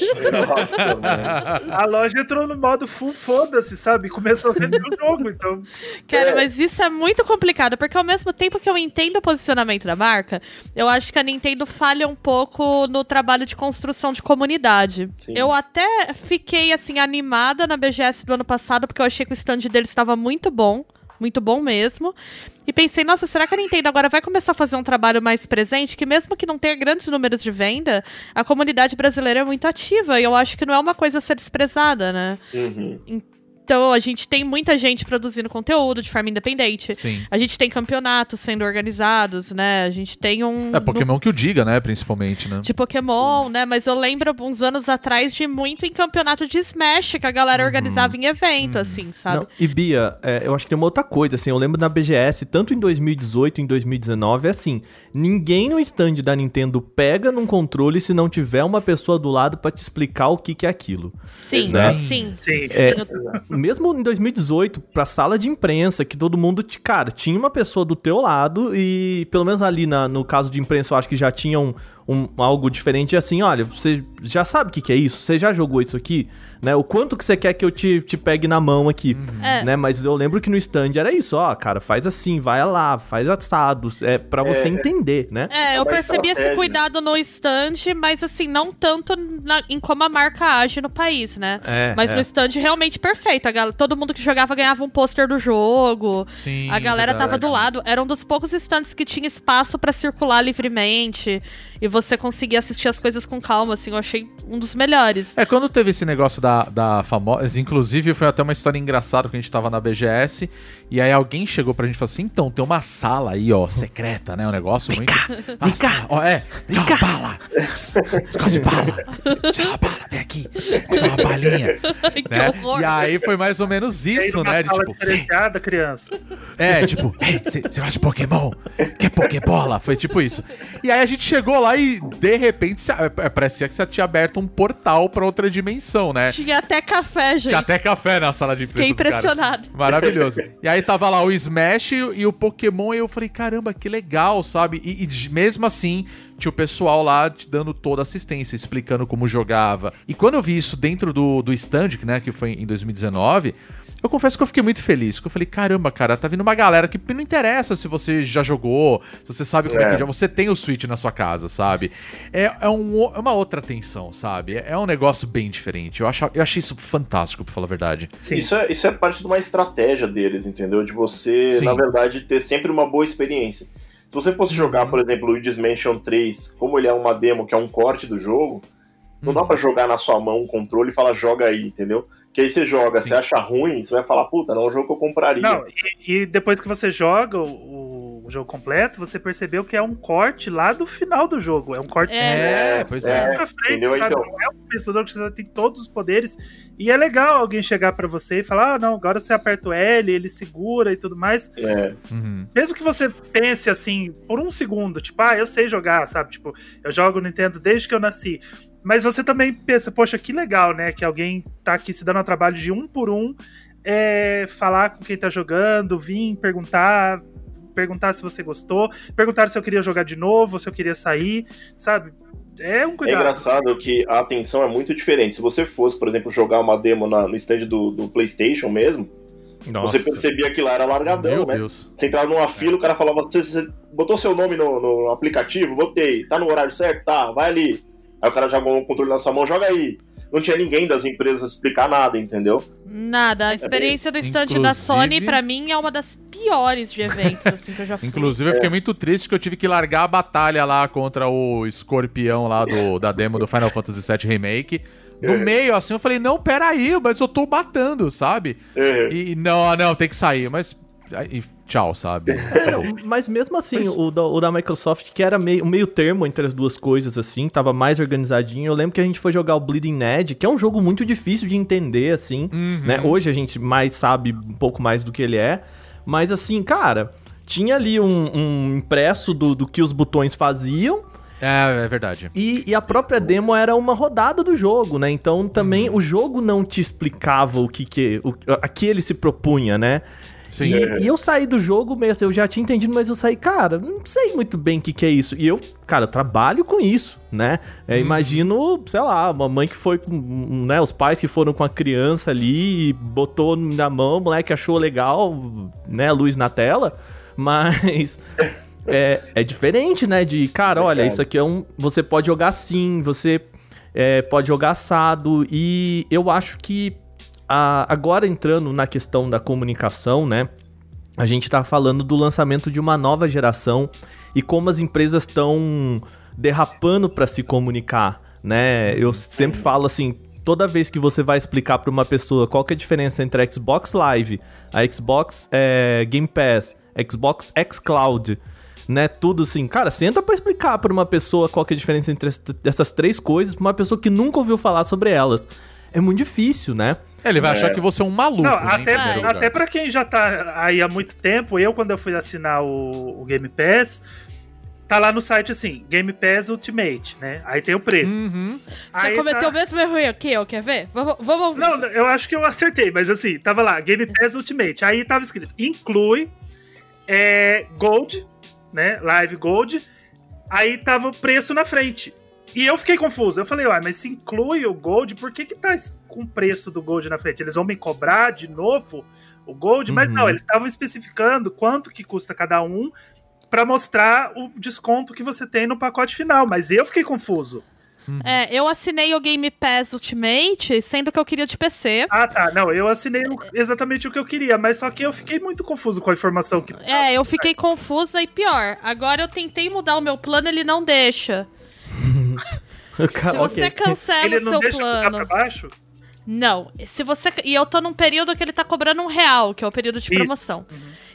Nossa, mano. a loja entrou no modo full foda-se, sabe? Começou a vender o jogo, então. Cara, É. mas isso é muito complicado, porque ao mesmo tempo que eu entendo o posicionamento da marca, eu acho que a Nintendo falha um pouco no trabalho de construção de comunidade. Sim. Eu até fiquei, assim, animada na BGS do ano passado, porque eu achei que o stand deles estava muito bom. Muito bom mesmo. E pensei, nossa, será que a Nintendo agora vai começar a fazer um trabalho mais presente? Que mesmo que não tenha grandes números de venda, a comunidade brasileira é muito ativa. E eu acho que não é uma coisa a ser desprezada, né? Uhum. Então, a gente tem muita gente produzindo conteúdo de forma independente. Sim. A gente tem campeonatos sendo organizados, né? A gente tem um. É Pokémon que o diga, né? Principalmente, né? De Pokémon, né? Mas eu lembro uns anos atrás de muito em campeonato de Smash que a galera Uhum. organizava em evento, assim, sabe? Não, e Bia, é, eu acho que tem uma outra coisa, assim, eu lembro na BGS, tanto em 2018 e em 2019, é assim, ninguém no stand da Nintendo pega num controle se não tiver uma pessoa do lado pra te explicar o que, que é aquilo. Sim, Né? sim. Sim. É, mesmo em 2018, pra sala de imprensa, que todo mundo, cara, tinha uma pessoa do teu lado e, pelo menos ali na- no caso de imprensa, eu acho que já tinha um, algo diferente, assim, olha, você já sabe o que, que é isso? Você já jogou isso aqui? Né? O quanto que você quer que eu te, te pegue na mão aqui? É. Né? Mas eu lembro que no stand era isso, ó, cara, faz assim, vai lá, faz assados, é para você entender, né? É, eu percebi esse cuidado no stand, mas assim, não tanto na- em como a marca age no país, né? É, mas é. no stand realmente perfeito. A gal- todo mundo que jogava ganhava um pôster do jogo. Sim, a galera tava verdade. do lado. Era um dos poucos stands que tinha espaço pra circular livremente. E você conseguia assistir as coisas com calma, assim. Eu achei um dos melhores. É, quando teve esse negócio da, da famosa. Inclusive, foi até uma história engraçada que a gente tava na BGS. E aí alguém chegou pra gente e falou assim: então, tem uma sala aí, ó, secreta, né? Um negócio muito. Vem cá, ó, é. Vem cá, bala. Escolhe bala. Tira a bala, vem aqui. Custa uma balinha. que Né? E aí foi mais ou menos isso, né? De, tipo, diferenciada, criança. é, tipo, você gosta de Pokémon? Quer Pokébola? Foi tipo isso. E aí a gente chegou lá e, de repente, se- é, parecia que você tinha aberto um portal pra outra dimensão, né? Tinha até café, gente. Tinha até café na sala de imprensa. Fiquei dos caras. impressionado. Maravilhoso. E aí tava lá o Smash e, o Pokémon, e eu falei, caramba, que legal, sabe? E, e mesmo assim, tinha o pessoal lá te dando toda assistência, explicando como jogava. E quando eu vi isso dentro do, do stand, né, que foi em 2019. Eu confesso que eu fiquei muito feliz, que eu falei, caramba, cara, tá vindo uma galera que não interessa se você já jogou, se você sabe como é, É. que já você tem o Switch na sua casa, sabe? É, é, um é uma outra atenção, sabe? É, é um negócio bem diferente. Eu, acho, eu achei isso fantástico, pra falar a verdade. Sim. Isso é, isso é parte de uma estratégia deles, entendeu? De você, Sim. na verdade, ter sempre uma boa experiência. Se você fosse Uhum. jogar, por exemplo, o Luigi's Mansion 3, como ele é uma demo, que é um corte do jogo, não dá Uhum. pra jogar na sua mão um controle e falar joga aí, entendeu? Que aí você joga, Sim. você acha ruim, você vai falar, puta, não é um jogo que eu compraria. Não, e, e depois que você joga o, o jogo completo, você percebeu que é um corte lá do final do jogo. É um corte É. É, pois é. pra frente, entendeu? sabe? Então, Não é um pessoa que você tem todos os poderes. E é legal alguém chegar pra você e falar: ah, não, agora você aperta o L, ele segura e tudo mais. é, Uhum. Mesmo que você pense assim, por um segundo, tipo, ah, eu sei jogar, sabe? Tipo, eu jogo Nintendo desde que eu nasci. Mas você também pensa, poxa, que legal, né? Que alguém tá aqui se dando ao trabalho de um por um é, falar com quem tá jogando, vir perguntar, perguntar se você gostou, perguntar se eu queria jogar de novo, se eu queria sair, sabe? É um É cuidado. engraçado que a atenção é muito diferente. Se você fosse, por exemplo, jogar uma demo na- no stand do, do PlayStation mesmo, Nossa. você percebia que lá era largadão, Meu né? Deus. Você entrava numa fila, o cara falava: você, você botou seu nome no, no aplicativo? Botei. Tá no horário certo? Tá, vai ali. Aí o cara joga um controle na sua mão, joga aí. Não tinha ninguém das empresas explicar nada, entendeu? Nada. A experiência do stand da Inclusive- Sony, pra mim, é uma das piores de eventos, assim, que eu já fui. Inclusive, eu fiquei muito triste que eu tive que largar a batalha lá contra o escorpião lá do, da demo do Final Fantasy VII Remake. No meio, assim, eu falei, não, peraí, mas eu tô matando, sabe? É. E não, não, tem que sair, mas. Tchau, sabe? É, não, mas mesmo assim, o da, o da Microsoft, que era meio, meio termo entre as duas coisas, assim, tava mais organizadinho. Eu lembro que a gente foi jogar o Bleeding Edge, que é um jogo muito difícil de entender, assim, né? Hoje a gente mais sabe um pouco mais do que ele é. Mas assim, cara, tinha ali um, um impresso do, do que os botões faziam. É, é verdade. E, e a própria demo era uma rodada do jogo, né? Então também o jogo não te explicava o que que o, a que ele se propunha, né? Sim. E, e eu saí do jogo meio assim, eu já tinha entendido, mas eu saí, cara, não sei muito bem o que, que é isso. E eu, cara, eu trabalho com isso, né? É, Imagino, sei lá, uma mãe que foi com, né, os pais que foram com a criança ali e botou na mão, o moleque achou legal, né, luz na tela, mas é, é diferente, né? De, cara, olha, isso aqui é um. Você pode jogar assim, você é, pode jogar assado. E eu acho que a- agora entrando na questão da comunicação, né? A gente tá falando do lançamento de uma nova geração e como as empresas estão derrapando para se comunicar, né? Eu sempre falo assim, toda vez que você vai explicar para uma pessoa qual que é a diferença entre a Xbox Live, a Xbox é, Game Pass, Xbox xCloud, né? Tudo assim, cara, senta pra explicar pra uma pessoa qual que é a diferença entre es- essas três coisas, pra uma pessoa que nunca ouviu falar sobre elas. É muito difícil, né? Ele vai achar que você é um maluco, Não, né, até, até pra quem já tá aí há muito tempo, eu quando eu fui assinar o, o Game Pass, tá lá no site assim, Game Pass Ultimate, né? Aí tem o preço. Uhum. Você Aí cometeu tá- o mesmo erro que eu, quer ver? Vamos, vamos ouvir. Não, eu acho que eu acertei, mas assim, tava lá, Game Pass Ultimate. Aí tava escrito, inclui é, Gold, né? Live Gold. Aí tava o preço na frente. E eu fiquei confuso. Eu falei, uai, mas se inclui o Gold, por que que tá com o preço do Gold na frente? Eles vão me cobrar de novo o Gold? Mas Uhum. não, eles estavam especificando quanto que custa cada um pra mostrar o desconto que você tem no pacote final. Mas eu fiquei confuso. É, eu assinei o Game Pass Ultimate, sendo que eu queria de PC. Ah, tá. Não, eu assinei o- exatamente o que eu queria, mas só que eu fiquei muito confuso com a informação que. É, eu fiquei confusa e pior. Agora eu tentei mudar o meu plano, ele não deixa. Se você ok. cancela Ele o não seu plano. pra baixo? Não. Se você. E eu tô num período que ele tá cobrando um real, que é o período de promoção.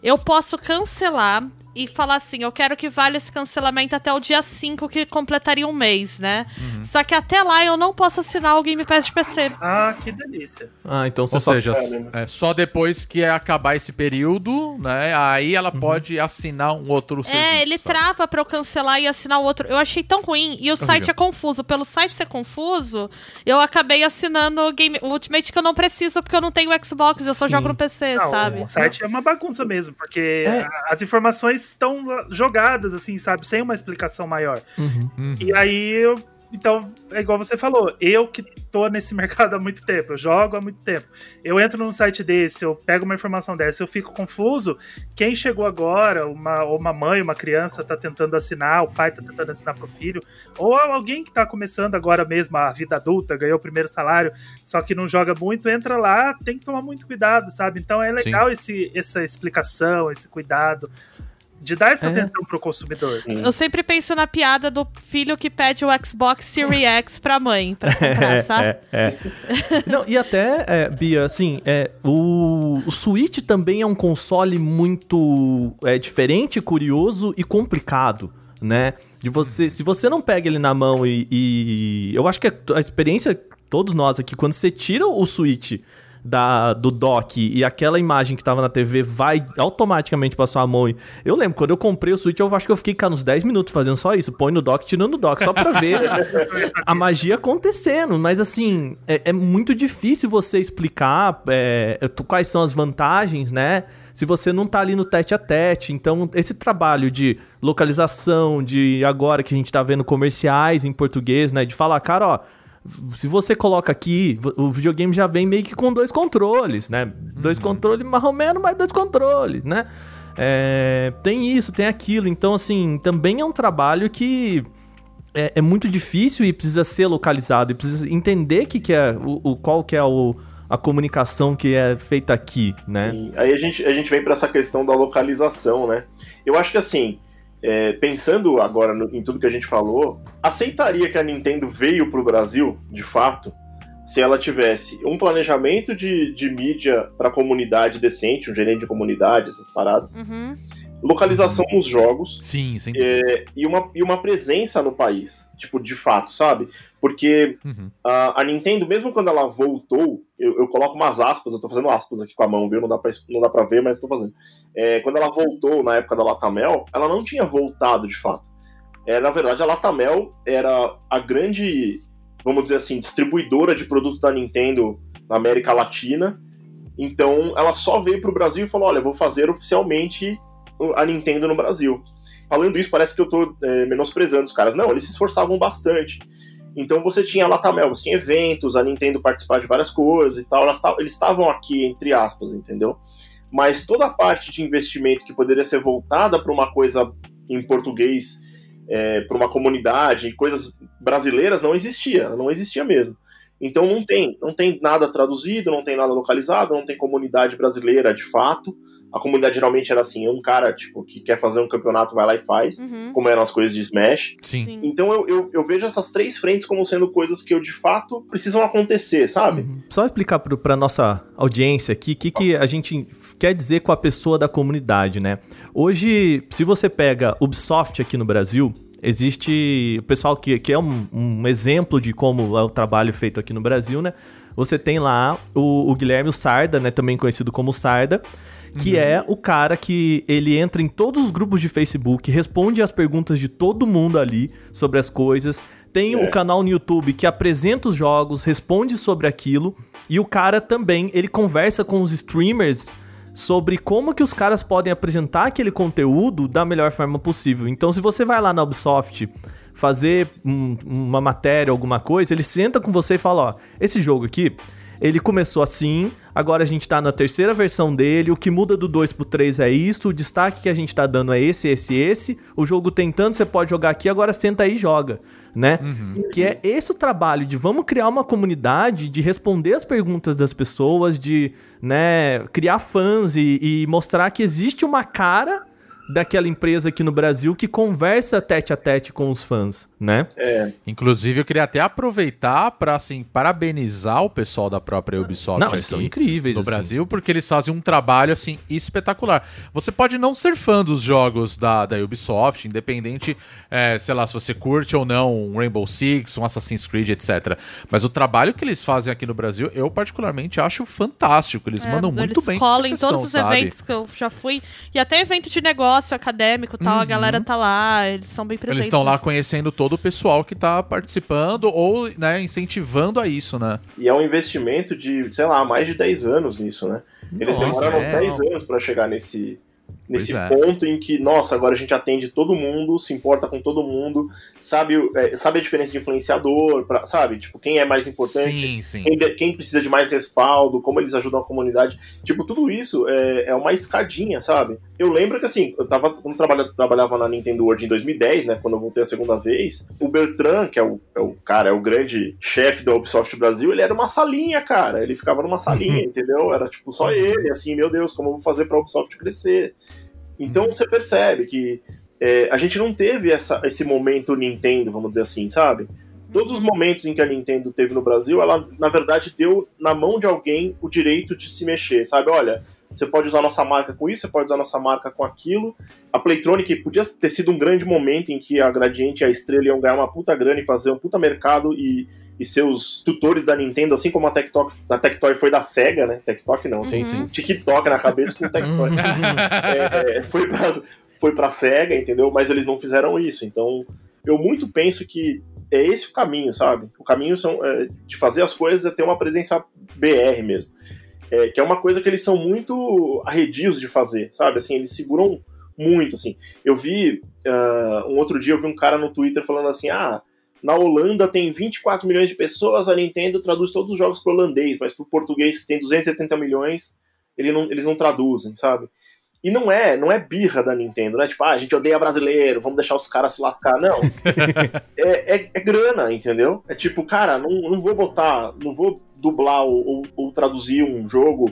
Eu posso cancelar e falar assim: eu quero que valha esse cancelamento até o dia 5, que completaria um mês, né? Só que até lá eu não posso assinar o Game Pass de PC. Ah, que delícia. Ah, então você Ou só... seja, né? é, só depois que acabar esse período, né? Aí ela pode assinar um outro serviço. É, ele sabe? trava pra eu cancelar e assinar o outro. Eu achei tão ruim. E o site é confuso. Pelo site ser confuso, eu acabei assinando o Game o Ultimate que eu não preciso, porque eu não tenho Xbox, eu só Sim. jogo no PC, Não, sabe? o site é uma bagunça mesmo, porque É. as informações estão jogadas, assim, sabe? Sem uma explicação maior. Uhum. Uhum. E aí eu. Então, é igual você falou, eu que tô nesse mercado há muito tempo, eu jogo há muito tempo. Eu entro num site desse, eu pego uma informação dessa, eu fico confuso. Quem chegou agora, uma, ou uma mãe, uma criança, tá tentando assinar, o pai tá tentando assinar pro filho, ou alguém que tá começando agora mesmo a vida adulta, ganhou o primeiro salário, só que não joga muito, entra lá, tem que tomar muito cuidado, sabe? Então é legal esse, essa explicação, esse cuidado. De dar essa É. atenção pro consumidor. Eu sempre penso na piada do filho que pede o Xbox Series X pra mãe, pra comprar, sabe? É, é. Não, e até, é, Bia, assim, é, o, o Switch também é um console muito é, diferente, curioso e complicado, né? De você, se você não pega ele na mão e, e- eu acho que a, a experiência, todos nós aqui, quando você tira o Switch da, do dock e aquela imagem que tava na TV vai automaticamente pra sua mão. Eu lembro, quando eu comprei o Switch, eu acho que eu fiquei cara, uns 10 minutos fazendo só isso. Põe no dock, tirando no dock, só pra ver a magia acontecendo. Mas assim, é, é muito difícil você explicar é, quais são as vantagens, né? Se você não tá ali no tete a tete. Então, esse trabalho de localização, de agora que a gente tá vendo comerciais em português, né? De falar, cara, ó se você coloca aqui, o videogame já vem meio que com dois controles, né? Dois uhum. controles mais ou menos, mas dois controles, né? É, tem isso, tem aquilo. Então, assim, também é um trabalho que é, é, muito difícil e precisa ser localizado. E precisa entender que, que é o, o qual que é o, a comunicação que é feita aqui, né? Sim. Aí a gente, a gente vem para essa questão da localização, né? Eu acho que assim, é, pensando agora no, em tudo que a gente falou, aceitaria que a Nintendo veio para o Brasil, de fato, se ela tivesse um planejamento de, de mídia para comunidade decente, um gerente de comunidade, essas paradas, uhum. Localização nos jogos, sim, sim. É, e, uma, e uma presença no país, tipo, de fato, sabe? Porque uhum. a, a, Nintendo, mesmo quando ela voltou, eu, eu, coloco umas aspas, eu tô fazendo aspas aqui com a mão, viu? Não dá pra, não dá pra ver, mas tô fazendo. É, quando ela voltou na época da Latamel, ela não tinha voltado de fato. É, na verdade, a Latamel era a grande, vamos dizer assim, distribuidora de produtos da Nintendo na América Latina. Então, ela só veio pro Brasil e falou: olha, vou fazer oficialmente a Nintendo no Brasil. Falando isso, parece que eu tô é, menosprezando os caras. Não, eles se esforçavam bastante. Então você tinha Latamel, você tinha eventos, a Nintendo participar de várias coisas e tal. Eles estavam aqui, entre aspas, entendeu? Mas toda a parte de investimento que poderia ser voltada para uma coisa em português, é, para uma comunidade, coisas brasileiras, não existia, não existia mesmo. Então não tem, não tem nada traduzido, não tem nada localizado, não tem comunidade brasileira de fato a comunidade geralmente era assim, um cara, tipo, que quer fazer um campeonato, vai lá e faz, uhum. como eram as coisas de Smash. Sim. Sim. Então eu, eu, eu, vejo essas três frentes como sendo coisas que eu, de fato, precisam acontecer, sabe? Uhum. Só explicar pro, pra nossa audiência aqui, o que, que a gente quer dizer com a pessoa da comunidade, né? Hoje, se você pega Ubisoft aqui no Brasil, existe o pessoal que, que é um, um exemplo de como é o trabalho feito aqui no Brasil, né? Você tem lá o, o Guilherme o Sarda, né? Também conhecido como Sarda que uhum. é o cara que ele entra em todos os grupos de Facebook, responde as perguntas de todo mundo ali sobre as coisas. Tem é. o canal no YouTube que apresenta os jogos, responde sobre aquilo. E o cara também, ele conversa com os streamers sobre como que os caras podem apresentar aquele conteúdo da melhor forma possível. Então, se você vai lá na Ubisoft fazer um, uma matéria, alguma coisa, ele senta com você e fala, ó, esse jogo aqui, ele começou assim, agora a gente tá na terceira versão dele, o que muda do 2 pro 3 é isso, o destaque que a gente tá dando é esse, esse, esse. O jogo tem tanto, você pode jogar aqui, agora senta aí e joga, né? Uhum. Que é esse o trabalho de vamos criar uma comunidade, de responder as perguntas das pessoas, de, né, criar fãs e, e mostrar que existe uma cara daquela empresa aqui no Brasil que conversa tete a tete com os fãs, né? É. Inclusive, eu queria até aproveitar para assim parabenizar o pessoal da própria Ubisoft não, eles são incríveis no assim. Brasil, porque eles fazem um trabalho assim espetacular. Você pode não ser fã dos jogos da, da Ubisoft, independente, é, sei lá, se você curte ou não um Rainbow Six, um Assassin's Creed, etc. Mas o trabalho que eles fazem aqui no Brasil, eu particularmente acho fantástico. Eles é, mandam muito eles bem. Eles em todos os sabe? eventos que eu já fui e até evento de negócio negócio acadêmico tal, uhum. a galera tá lá, eles são bem presentes. Eles estão lá conhecendo todo o pessoal que tá participando ou, né, incentivando a isso, né? E é um investimento de, sei lá, mais de 10 anos nisso, né? Eles Nossa, demoraram é, 10 anos para chegar nesse, Nesse é. ponto em que, nossa, agora a gente atende todo mundo, se importa com todo mundo, sabe, é, sabe a diferença de influenciador, pra, sabe? Tipo, quem é mais importante, sim, sim. Quem, quem, precisa de mais respaldo, como eles ajudam a comunidade. Tipo, tudo isso é, é uma escadinha, sabe? Eu lembro que, assim, eu tava, quando trabalha, trabalhava na Nintendo World em 2010, né, quando eu voltei a segunda vez, o Bertrand, que é o, é o cara, é o grande chefe da Ubisoft Brasil, ele era uma salinha, cara. Ele ficava numa salinha, entendeu? Era, tipo, só ele, assim, meu Deus, como eu vou fazer pra Ubisoft crescer? Então você percebe que é, a gente não teve essa, esse momento Nintendo, vamos dizer assim, sabe? Todos os momentos em que a Nintendo teve no Brasil, ela na verdade deu na mão de alguém o direito de se mexer, sabe? Olha, você pode usar nossa marca com isso, você pode usar nossa marca com aquilo. A Playtronic podia ter sido um grande momento em que a Gradiente e a Estrela iam ganhar uma puta grana e fazer um puta mercado e, e seus tutores da Nintendo, assim como a Tectoy, a Tectoy foi da SEGA, né? Tectoy não, Sim, sim. TikTok na cabeça com Tectoy. é, é, foi pra, foi pra SEGA, entendeu? Mas eles não fizeram isso. Então, eu muito penso que é esse o caminho, sabe? O caminho são, é, de fazer as coisas é ter uma presença BR mesmo. É, que é uma coisa que eles são muito arredios de fazer, sabe? Assim, eles seguram muito, assim. Eu vi, uh, um outro dia eu vi um cara no Twitter falando assim, ah, na Holanda tem 24 milhões de pessoas, a Nintendo traduz todos os jogos pro holandês, mas pro português que tem 270 milhões, ele não, eles não traduzem, sabe? E não é, não é birra da Nintendo, não é tipo, ah, a gente odeia brasileiro, vamos deixar os caras se lascar. Não. é, é, é, grana, entendeu? É tipo, cara, não, não vou botar, não vou dublar ou, ou, ou, traduzir um jogo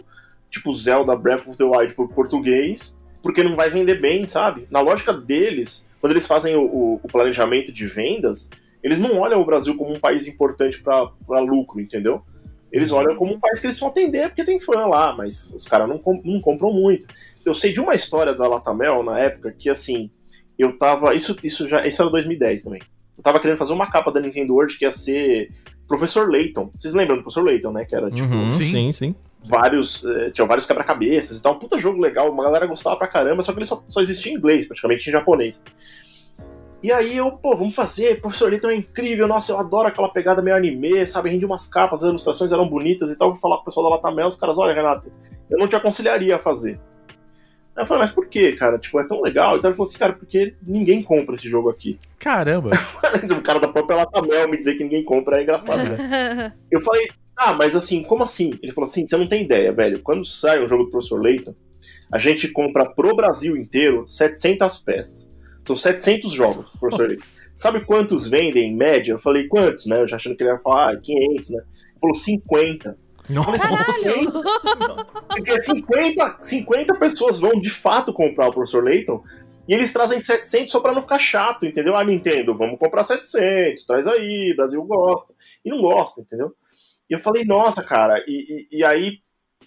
tipo Zelda Breath of the Wild por português, porque não vai vender bem, sabe? Na lógica deles, quando eles fazem o, o, o planejamento de vendas, eles não olham o Brasil como um país importante para lucro, entendeu? Eles olham como um país que eles vão atender porque tem fã lá, mas os caras não, não compram muito. Eu sei de uma história da Latamel na época que assim, eu tava. Isso, isso já. Isso era 2010 também. Eu tava querendo fazer uma capa da Nintendo World que ia ser Professor Layton. Vocês lembram do Professor Layton, né? Que era tipo. Uhum, sim, sim. Vários. Eh, tinha vários quebra-cabeças e tal. Um puta jogo legal, uma galera gostava pra caramba, só que ele só, só existia em inglês, praticamente em japonês. E aí eu, pô, vamos fazer, Professor Layton é incrível, nossa, eu adoro aquela pegada meio anime, sabe, rende umas capas, as ilustrações eram bonitas e tal, vou falar pro pessoal da Latamel, os caras, olha, Renato, eu não te aconselharia a fazer. Aí eu falei, mas por que, cara? Tipo, é tão legal. Então ele falou assim, cara, porque ninguém compra esse jogo aqui. Caramba! o cara da própria Latamel me dizer que ninguém compra é engraçado, né? eu falei, ah, mas assim, como assim? Ele falou assim, você não tem ideia, velho. Quando sai um jogo do Professor Layton, a gente compra pro Brasil inteiro 700 peças. São 700 jogos, professor. Sabe quantos vendem em média? Eu falei, quantos, né? Eu já achando que ele ia falar, ah, 500, né? Ele falou, 50. Nossa, Porque 50, 50 pessoas vão de fato comprar o professor Layton e eles trazem 700 só pra não ficar chato, entendeu? Ah, Nintendo, vamos comprar 700, traz aí, Brasil gosta. E não gosta, entendeu? E eu falei, nossa, cara, e, e, e aí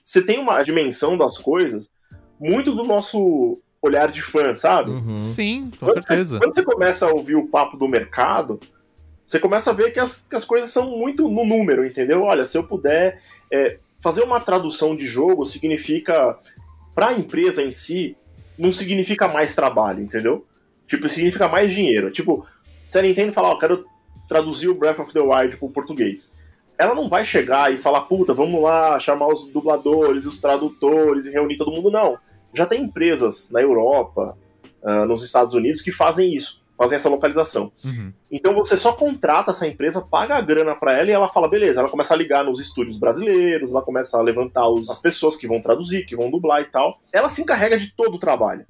você tem uma dimensão das coisas muito do nosso olhar de fã, sabe? Uhum. Sim, com quando certeza. Você, quando você começa a ouvir o papo do mercado, você começa a ver que as, que as coisas são muito no número, entendeu? Olha, se eu puder é, fazer uma tradução de jogo, significa, para a empresa em si, não significa mais trabalho, entendeu? Tipo, significa mais dinheiro. Tipo, se a Nintendo falar, ó, quero traduzir o Breath of the Wild pro português, ela não vai chegar e falar, puta, vamos lá chamar os dubladores, os tradutores e reunir todo mundo, não já tem empresas na Europa, uh, nos Estados Unidos, que fazem isso, fazem essa localização. Uhum. Então você só contrata essa empresa, paga a grana para ela e ela fala, beleza, ela começa a ligar nos estúdios brasileiros, ela começa a levantar os, as pessoas que vão traduzir, que vão dublar e tal. Ela se encarrega de todo o trabalho,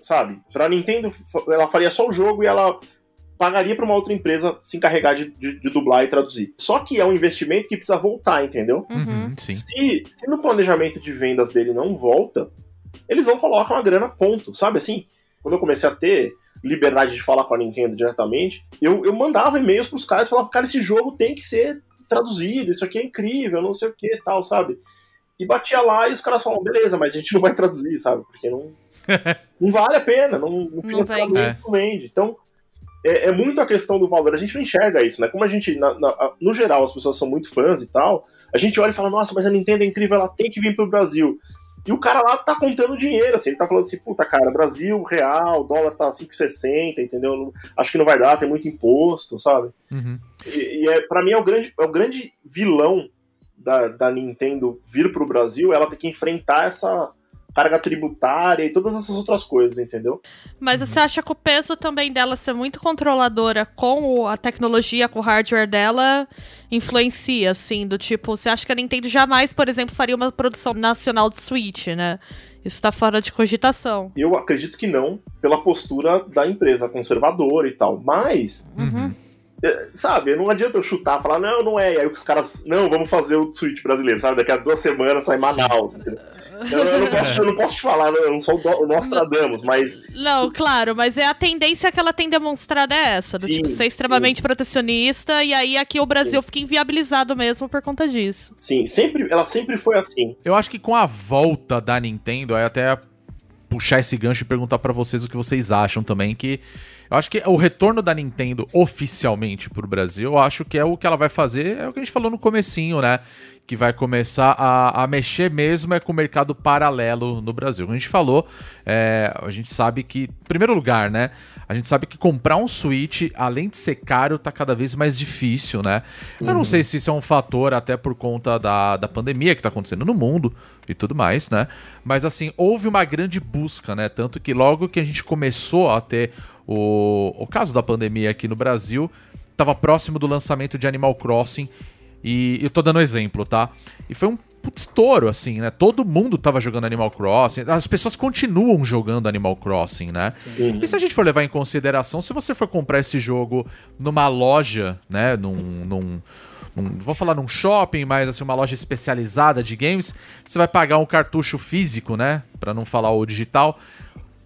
sabe? Pra Nintendo, ela faria só o jogo e ela pagaria para uma outra empresa se encarregar de, de, de, dublar e traduzir. Só que é um investimento que precisa voltar, entendeu? Uhum. Sim. Se, se no planejamento de vendas dele não volta, eles não colocam a grana, ponto. Sabe assim? Quando eu comecei a ter liberdade de falar com a Nintendo diretamente, eu, eu mandava e-mails pros caras e falava, cara, esse jogo tem que ser traduzido, isso aqui é incrível, não sei o que tal, sabe? E batia lá e os caras falavam, beleza, mas a gente não vai traduzir, sabe? Porque não, não vale a pena, não, não fica Não vende. traduzido, não vende. Então, é, é muito a questão do valor. A gente não enxerga isso, né? Como a gente, na- na- no geral, as pessoas são muito fãs e tal, a gente olha e fala, nossa, mas a Nintendo é incrível, ela tem que vir pro Brasil. E o cara lá tá contando dinheiro, assim, ele tá falando assim, puta, cara, Brasil, real, dólar tá 5,60, entendeu? Não- acho que não vai dar, tem muito imposto, sabe? Uhum. E, e é, para mim é o grande, é o grande vilão da, da Nintendo vir pro Brasil, ela ter que enfrentar essa carga tributária e todas essas outras coisas, entendeu? Mas você acha que o peso também dela ser muito controladora com a tecnologia, com o hardware dela, influencia, assim, do tipo, você acha que a Nintendo jamais, por exemplo, faria uma produção nacional de Switch, né? Isso tá fora de cogitação. Eu acredito que não, pela postura da empresa conservadora e tal. Mas Uhum. É, sabe, não adianta eu chutar, falar, não, não é. E aí os caras, não, vamos fazer o Switch brasileiro, sabe? Daqui a duas semanas sai Manaus. entendeu? Eu, eu não posso, eu não posso te falar, eu não sou o Nostradamus, mas Não, claro, mas é a tendência que ela tem demonstrado é essa, do Sim, tipo ser extremamente protecionista e aí aqui o Brasil fica inviabilizado mesmo por conta disso. sim, sempre, ela sempre foi assim. Eu acho que com a volta da Nintendo, aí até puxar esse gancho e perguntar pra vocês o que vocês acham também, que eu acho que o retorno da Nintendo oficialmente pro Brasil, eu acho que é o que ela vai fazer, é o que a gente falou no comecinho, né? Que vai começar a, a mexer mesmo é com o mercado paralelo no Brasil. Como a gente falou, é, a gente sabe que, em primeiro lugar, né? A gente sabe que comprar um Switch, além de ser caro, tá cada vez mais difícil, né? Eu não sei se isso é um fator até por conta da, da pandemia que tá acontecendo no mundo e tudo mais, né? Mas assim, houve uma grande busca, né? Tanto que logo que a gente começou a ter o, o caso da pandemia aqui no Brasil, tava próximo do lançamento de Animal Crossing. E eu tô dando exemplo, tá? E foi um puto estouro, assim, né? Todo mundo tava jogando Animal Crossing. As pessoas continuam jogando Animal Crossing, né? E se a gente for levar em consideração, se você for comprar esse jogo numa loja, né? Num. num num- vou falar num shopping, mas assim, uma loja especializada de games, você vai pagar um cartucho físico, né? Pra não falar o digital,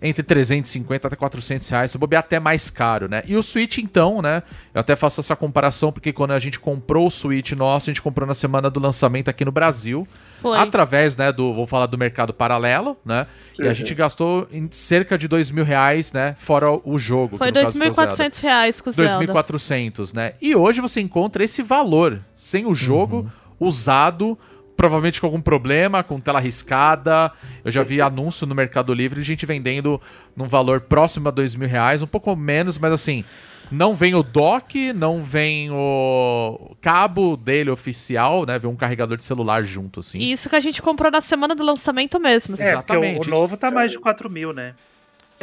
entre 350 até 400 reais, se bobear até mais caro, né? E o Switch, então, né? Eu até faço essa comparação porque quando a gente comprou o Switch nosso, a gente comprou na semana do lançamento aqui no Brasil. Foi. Através, né, do, vamos falar do mercado paralelo, né? E a gente gastou em cerca de dois mil reais, né? Fora o jogo. Foi o Zelda. 2.400 reais com o Zelda. 2.400, né? E hoje você encontra esse valor, sem o jogo, usado, provavelmente com algum problema, com tela riscada. Eu já vi anúncio no Mercado Livre de gente vendendo num valor próximo a dois mil reais, um pouco menos, mas assim, não vem o dock, não vem o cabo dele oficial, né? Vem um carregador de celular junto, assim. E isso que a gente comprou na semana do lançamento mesmo. É, porque Exatamente. o, o novo tá mais de 4 mil, né?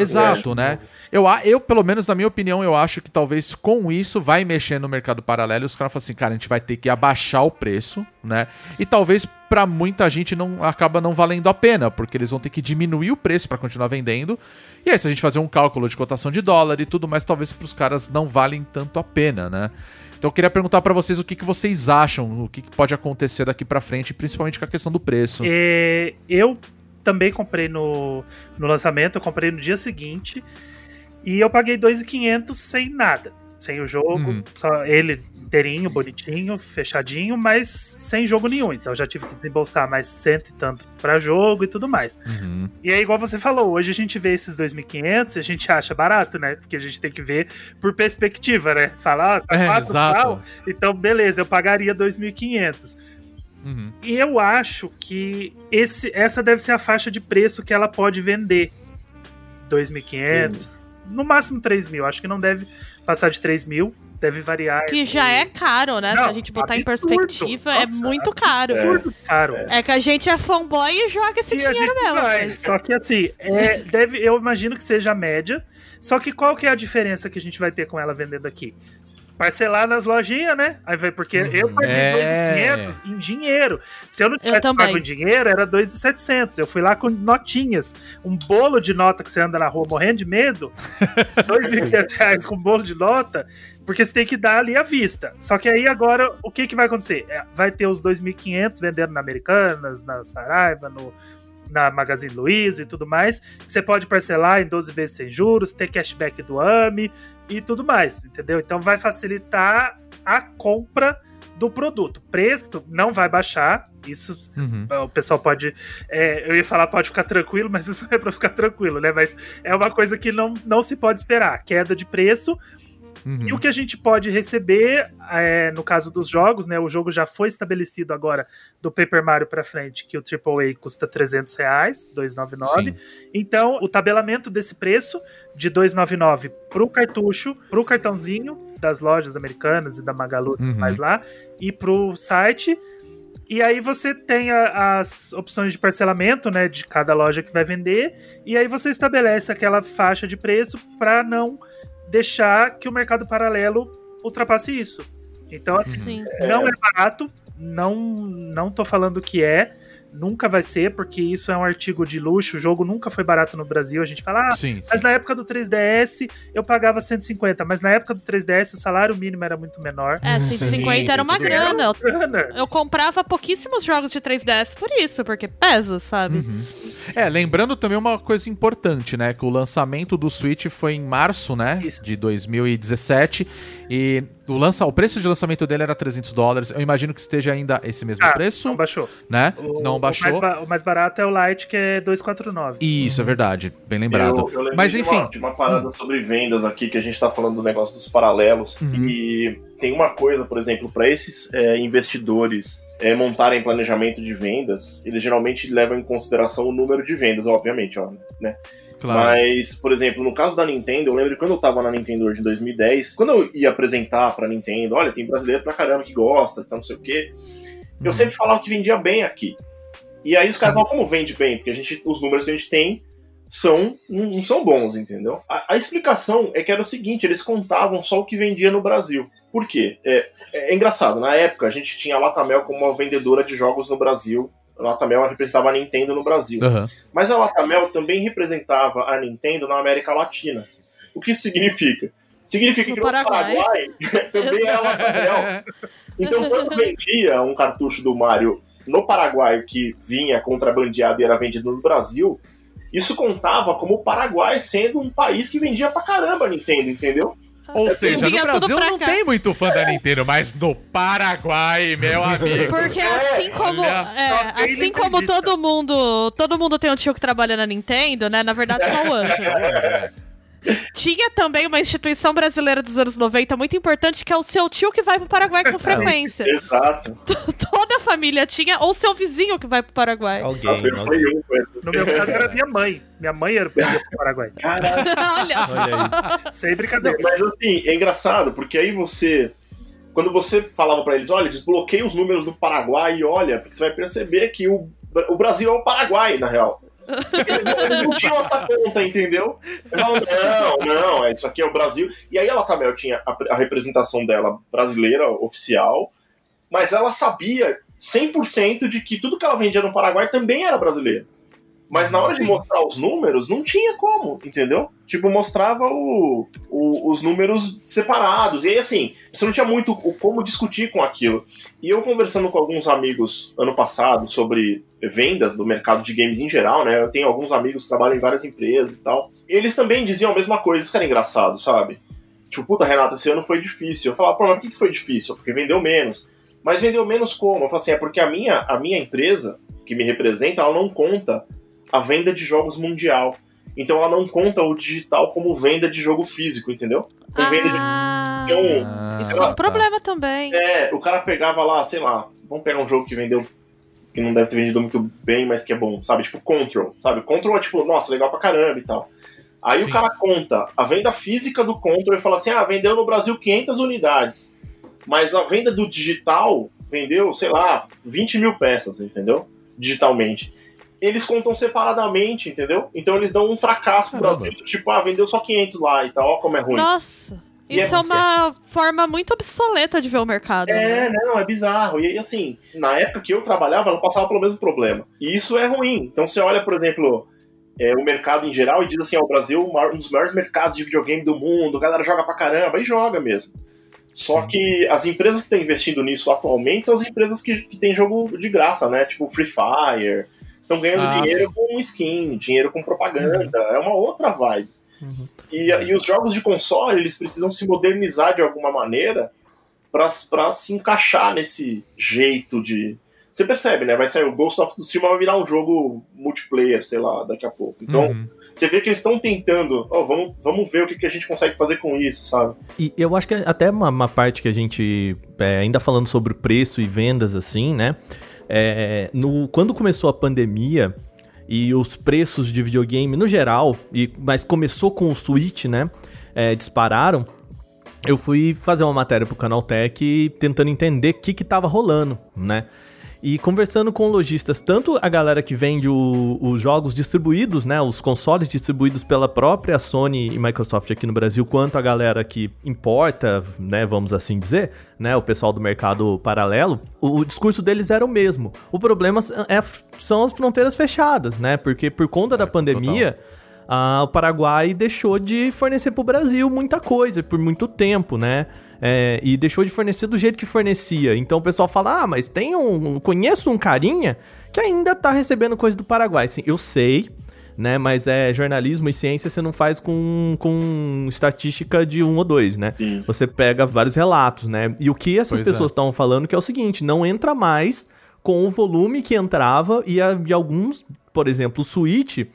Exato, né? Eu, a- eu, pelo menos na minha opinião, eu acho que talvez com isso vai mexer no mercado paralelo e os caras falam assim, cara, a gente vai ter que abaixar o preço, né? E talvez pra muita gente não acaba não valendo a pena, porque eles vão ter que diminuir o preço pra continuar vendendo. E aí, se a gente fazer um cálculo de cotação de dólar e tudo mais, talvez pros caras não valem tanto a pena, né? Então eu queria perguntar pra vocês o que, que vocês acham, o que, que pode acontecer daqui pra frente, principalmente com a questão do preço. É, eu também comprei no, no lançamento, eu comprei no dia seguinte e eu paguei 2.500 sem nada. Sem o jogo, Uhum. só ele inteirinho, bonitinho, fechadinho, mas sem jogo nenhum. Então eu já tive que desembolsar mais cento e tanto pra jogo e tudo mais. Uhum. E aí, igual você falou, hoje a gente vê esses 2.500 e a gente acha barato, né? Porque a gente tem que ver por perspectiva, né? Falar, ah, tá É, quatro pau, então beleza, eu pagaria 2.500. Uhum. E eu acho que esse, essa deve ser a faixa de preço que ela pode vender. 2.500, no máximo 3 mil. Acho que não deve passar de 3 mil, deve variar. Que já é caro, né? Se Não, a gente botar em absurdo. perspectiva, é Nossa, muito caro. É. caro. que a gente é fanboy e joga esse E dinheiro gente mesmo. vai. mas- Só que assim, é, deve, eu imagino que seja a média. Só que qual que é a diferença que a gente vai ter com ela vendendo aqui? Parcelar nas lojinhas, né? Aí vai, porque eu paguei É. 2.500 em dinheiro. Se eu não tivesse também. pago em dinheiro, era 2.700. Eu fui lá com notinhas. Um bolo de nota que você anda na rua morrendo de medo. 2.500 reais com bolo de nota. Porque você tem que dar ali à vista. Só que aí agora, o que, que vai acontecer? É, Vai ter os 2.500 vendendo na Americanas, na Saraiva, no, na Magazine Luiza e tudo mais. Você pode parcelar em 12 vezes sem juros, ter cashback do AMI e tudo mais, entendeu? Então vai facilitar a compra do produto. Preço não vai baixar. Isso Uhum. o pessoal pode. é, eu ia falar pode ficar tranquilo, mas isso não é pra ficar tranquilo, né? Mas é uma coisa que não, não se pode esperar. Queda de preço. Uhum. E o que a gente pode receber, é, no caso dos jogos, né? O jogo já foi estabelecido agora do Paper Mario pra frente, que o AAA custa 300 reais, 299. Sim. Então, o tabelamento desse preço de 299 pro cartucho, pro cartãozinho das lojas americanas e da Magalu e tudo Uhum. mais lá, e pro site. E aí você tem a- as opções de parcelamento, né, de cada loja que vai vender, e aí você estabelece aquela faixa de preço para não deixar que o mercado paralelo ultrapasse isso. Então, assim, Sim. não é barato, não não tô falando que é, nunca vai ser, porque isso é um artigo de luxo, o jogo nunca foi barato no Brasil. A gente fala, ah, Sim, mas na época do 3DS eu pagava 150, mas na época do 3DS o salário mínimo era muito menor. É, 150 era uma tudo bem. grana. Eu, Grana. eu comprava pouquíssimos jogos de 3DS por isso, porque pesa, sabe? É, lembrando também uma coisa importante, né? Que o lançamento do Switch foi em março, né? Isso. De 2017. E o, lança, o preço de lançamento dele era 300 dólares. Eu imagino que esteja ainda esse mesmo Ah, preço, Não baixou. né? O- não O baixou. mais, ba- o mais barato é o Lite, que é 249. Isso, é verdade. Bem lembrado. Eu, eu Mas de enfim. uma, de uma parada sobre vendas aqui, que a gente tá falando do negócio dos paralelos. Uhum. E tem uma coisa, por exemplo, para esses é, investidores é, montarem planejamento de vendas, eles geralmente levam em consideração o número de vendas, obviamente, ó, né? Claro. Mas, por exemplo, no caso da Nintendo, eu lembro que quando eu tava na Nintendo hoje em 2010, quando eu ia apresentar pra Nintendo, olha, tem brasileiro pra caramba que gosta, então não sei o quê, eu Uhum. sempre falava que vendia bem aqui. E aí os caras falam, como vende bem? Porque a gente, os números que a gente tem são não são bons, entendeu? A, a explicação é que era o seguinte, eles contavam só o que vendia no Brasil. Por quê? É, é engraçado, na época a gente tinha a Latamel como uma vendedora de jogos no Brasil. A Latamel representava a Nintendo no Brasil. Aham. Mas a Latamel também representava a Nintendo na América Latina. O que isso significa? Significa No que no Paraguai. Paraguai também é a Latamel. Então, quando vendia um cartucho do Mario no Paraguai que vinha contrabandeado e era vendido no Brasil, isso contava como o Paraguai sendo um país que vendia pra caramba a Nintendo, entendeu? Ou seja, no Brasil não cá. tem muito fã da Nintendo, mas no Paraguai, meu amigo. Porque assim como, olha, é, assim como nintendista. todo mundo, todo mundo tem um tio que trabalha na Nintendo, né? Na verdade, só o Anjo. Tinha também uma instituição brasileira dos anos 90 muito importante, que é o seu tio que vai pro Paraguai com frequência. Exato. Toda a família tinha, ou seu vizinho que vai pro Paraguai. Alguém. Alguém. um. No meu caso era minha mãe. Minha mãe era pro Paraguai. Caralho. Olha só. Sem brincadeira. Mas assim, é engraçado, porque aí você. Quando você falava pra eles, olha, desbloqueia os números do Paraguai e olha, porque você vai perceber que o, o Brasil é o Paraguai, na real. Eles não, tinham essa conta, entendeu? Eu falava, não, não, é, isso aqui é o Brasil. E aí ela também tinha a, a representação dela brasileira, oficial, mas ela sabia 100% de que tudo que ela vendia no Paraguai também era brasileiro. Mas na hora de mostrar os números, não tinha como, entendeu? Tipo, mostrava o, o- os números separados. E aí, assim, você não tinha muito o como discutir com aquilo. E eu conversando com alguns amigos ano passado sobre vendas do mercado de games em geral, né? Eu tenho alguns amigos que trabalham em várias empresas e tal. Eles também diziam a mesma coisa, isso que era engraçado, sabe? Tipo, puta, Renato, esse ano foi difícil. Eu falava, pô, mas por que foi difícil? Porque vendeu menos. Mas vendeu menos como? Eu falo assim, é porque a minha, a minha empresa, que me representa, ela não conta a venda de jogos mundial. Então ela não conta o digital como venda de jogo físico, entendeu? Como venda de... Ah, Então, Ah, isso é um problema também. é, o cara pegava lá, sei lá, vamos pegar um jogo que vendeu, que não deve ter vendido muito bem, mas que é bom, sabe? Tipo Control, sabe? Control é tipo, nossa, legal pra caramba e tal. Aí Sim. o cara conta a venda física do Control e fala assim, ah, vendeu no Brasil 500 unidades, mas a venda do digital vendeu, sei lá, 20 mil peças, entendeu? Digitalmente. Eles contam separadamente, entendeu? Então eles dão um fracasso pro. Brasil, tipo, ah, vendeu só 500 lá e tal, ó como é ruim. Nossa. E Isso é é uma forma muito obsoleta de ver o mercado. É, né? não, é bizarro. E aí, assim, na época que eu trabalhava, ela passava pelo mesmo problema. E isso é ruim. Então você olha, por exemplo, é, o mercado em geral e diz assim, ó, o Brasil é um dos maiores mercados de videogame do mundo, a galera joga pra caramba, e joga mesmo. Só que as empresas que estão investindo nisso atualmente são as empresas que, que têm jogo de graça, né? Tipo Free Fire. Estão ganhando Ah, dinheiro com skin, dinheiro com propaganda. É uma outra vibe. E, e os jogos de console, eles precisam se modernizar de alguma maneira pra, pra se encaixar nesse jeito de. Você percebe, né? Vai sair o Ghost of Tsushima vai virar um jogo multiplayer, sei lá, daqui a pouco. Então, Uhum. você vê que eles estão tentando, ó, vamos, vamos ver o que, que a gente consegue fazer com isso, sabe? E eu acho que até uma, uma parte que a gente, é, ainda falando sobre preço e vendas, assim, né? É, no, quando começou a pandemia e os preços de videogame no geral, e, mas começou com o Switch, né? é, dispararam. Eu fui fazer uma matéria pro Canaltech tentando entender o que que tava rolando, né? E conversando com lojistas, tanto a galera que vende o- os jogos distribuídos, né, os consoles distribuídos pela própria Sony e Microsoft aqui no Brasil, quanto a galera que importa, né, vamos assim dizer, né, o pessoal do mercado paralelo, o, o discurso deles era o mesmo. O problema é- são as fronteiras fechadas, né, porque por conta da pandemia, ah, o Paraguai deixou de fornecer para o Brasil muita coisa por muito tempo, né? É, e deixou de fornecer do jeito que fornecia. Então o pessoal fala: ah, mas tem um. Conheço um carinha que ainda tá recebendo coisa do Paraguai. Sim, eu sei, né? Mas é jornalismo e ciência você não faz com, com estatística de um ou dois, né? Sim. Você pega vários relatos, né? E o que essas Pois é. pessoas estavam falando que é o seguinte: não entra mais com o volume que entrava e, a, e alguns, por exemplo, o Switch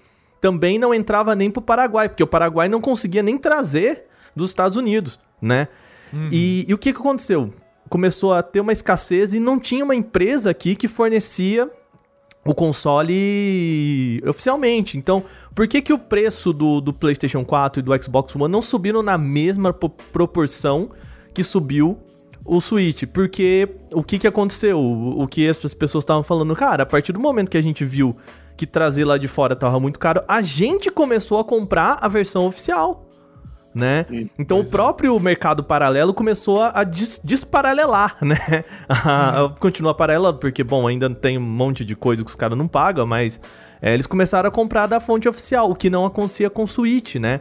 também não entrava nem pro Paraguai, porque o Paraguai não conseguia nem trazer dos Estados Unidos, né? E, e o que, que aconteceu? Começou a ter uma escassez e não tinha uma empresa aqui que fornecia o console oficialmente. Então, por que, que o preço do, do PlayStation 4 e do Xbox One não subiram na mesma po- proporção que subiu o Switch? Porque o que, que aconteceu? O, o que as pessoas estavam falando, cara, a partir do momento que a gente viu que trazer lá de fora tava muito caro, a gente começou a comprar a versão oficial. Né? Então o próprio mercado paralelo começou a, des- desparalelar, né? A- a continuar paralelo, porque, bom, ainda tem um monte de coisa que os caras não pagam, mas é, eles começaram a comprar da fonte oficial, o que não acontecia com o Switch, né?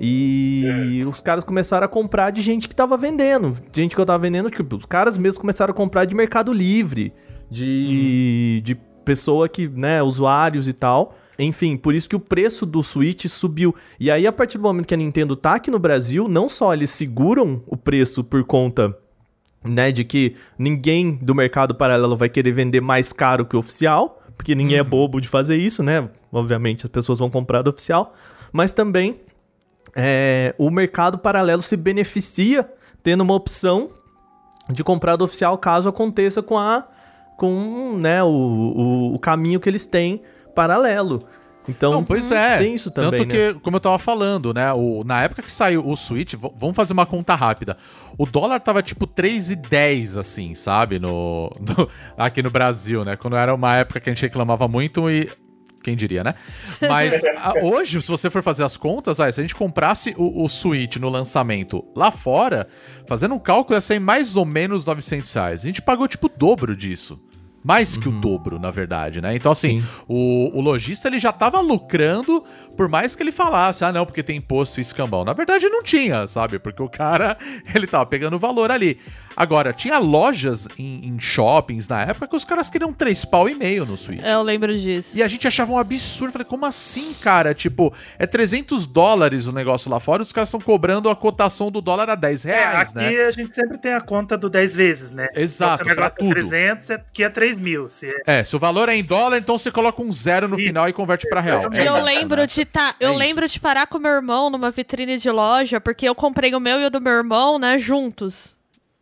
E os caras começaram a comprar de gente que tava vendendo. Gente que eu tava vendendo, tipo, os caras mesmos começaram a comprar de Mercado Livre, de, de pessoa que, né, usuários e tal. Enfim, por isso que o preço do Switch subiu. E aí, a partir do momento que a Nintendo tá aqui no Brasil, não só eles seguram o preço por conta, né, de que ninguém do mercado paralelo vai querer vender mais caro que o oficial, porque ninguém é bobo de fazer isso, né? Obviamente as pessoas vão comprar do oficial, mas também é, o mercado paralelo se beneficia tendo uma opção de comprar do oficial caso aconteça com a com né, o, o, o caminho que eles têm paralelo. Então, Não, pois é. tem isso também, Tanto né? que, como eu tava falando, né? O, na época que saiu o Switch, vamos fazer uma conta rápida. O dólar tava tipo 3,10, assim, sabe? No, no- aqui no Brasil, né? Quando era uma época que a gente reclamava muito e. Quem diria, né? Mas a- hoje, se você for fazer as contas, ah, se a gente comprasse o, o Switch no lançamento lá fora, fazendo um cálculo, ia sair mais ou menos 900 reais. A gente pagou tipo o dobro disso. Mais que o dobro, na verdade, né? Então, assim, Sim. o, o lojista ele já tava lucrando, por mais que ele falasse, ah, não, porque tem imposto e escambau. Na verdade, não tinha, sabe? Porque o cara, ele tava pegando valor ali. Agora, tinha lojas em, em shoppings na época que os caras queriam três pau e meio no Switch. Eu lembro disso. E a gente achava um absurdo. Falei, como assim, cara? Tipo, é 300 dólares o negócio lá fora, os caras estão cobrando a cotação do dólar a 10 É, reais, aqui né? a gente sempre tem a conta do 10 vezes, né? Exato, Então, se o negócio pra é tudo. 300, aqui é 3 mil. Se é- É, se o valor é em dólar, então você coloca um zero no Isso. final e converte pra real. É eu lembro de tá, eu É lembro de parar com meu irmão numa vitrine de loja, porque eu comprei o meu e o do meu irmão, né, juntos.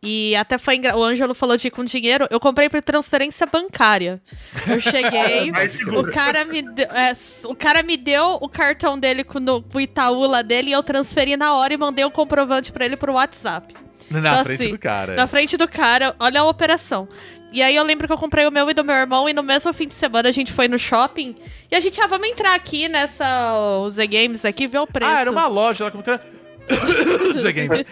E até foi engra... o Ângelo falou de ir com dinheiro, eu comprei por transferência bancária. Eu cheguei, o cara me deu, é, o cara me deu o cartão dele com, no, com o Itaú lá dele e eu transferi na hora e mandei o comprovante pra ele pro WhatsApp. Na Então, frente assim, do cara. Na frente do cara, olha a operação. E aí eu lembro que eu comprei o meu e do meu irmão, e no mesmo fim de semana a gente foi no shopping. E a gente, ah, vamos entrar aqui nessa Z Games aqui, ver o preço. Ah, era uma loja lá, como que era? Zé Games.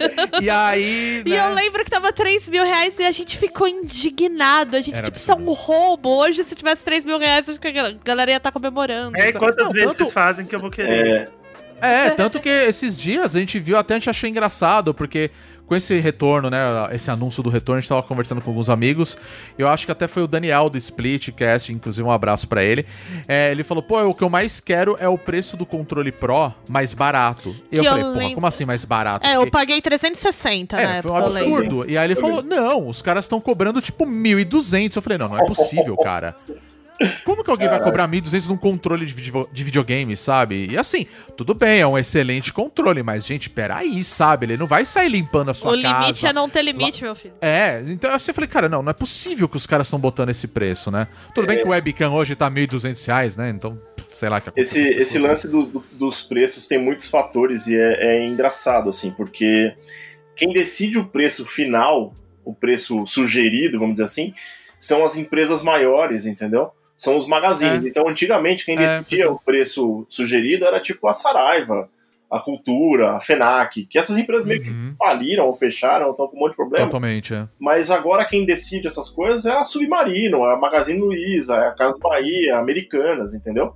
E aí, E né? eu lembro que tava 3 mil reais e a gente ficou indignado. A gente, Era tipo, isso é um roubo. Hoje, se tivesse 3 mil reais, acho que a gal- galera ia estar comemorando. É, e quantas Não, vezes tanto- vocês fazem que eu vou querer? É, É, tanto que esses dias a gente viu, até a gente achou engraçado, porque com esse retorno, né, esse anúncio do retorno, a gente tava conversando com alguns amigos, eu acho que até foi o Daniel do Splitcast, inclusive um abraço pra ele, É, ele falou, pô, o que eu mais quero é o preço do controle Pro mais barato. E eu eu falei, pô, como assim mais barato? É, eu Porque- paguei 360 na É, época, foi um absurdo. E aí ele falou: não, os caras estão cobrando tipo 1.200. Eu falei: não, não é possível, cara. Como que alguém vai cobrar 1.200 num controle de, video- de videogame, sabe? E assim, tudo bem, é um excelente controle, mas, gente, peraí, sabe? Ele não vai sair limpando a sua O casa. limite é não ter limite, meu filho. É, então eu assim, falei, cara, não, não é possível que os caras estão botando esse preço, né? Tudo bem que o webcam hoje tá 1.200 reais, né? Então, sei lá que esse, esse lance do- do- dos preços tem muitos fatores e é, é engraçado, assim, porque quem decide o preço final, o preço sugerido, vamos dizer assim, são as empresas maiores, entendeu? São os magazines. É. Então, antigamente, quem É, decidia o preço sugerido era tipo a Saraiva, a Cultura, a FENAC, que essas empresas meio Uhum. que faliram ou fecharam, estão com um monte de problema. Totalmente, é. Mas agora quem decide essas coisas é a Submarino, é a Magazine Luiza, é a Casa Bahia, Americanas, entendeu?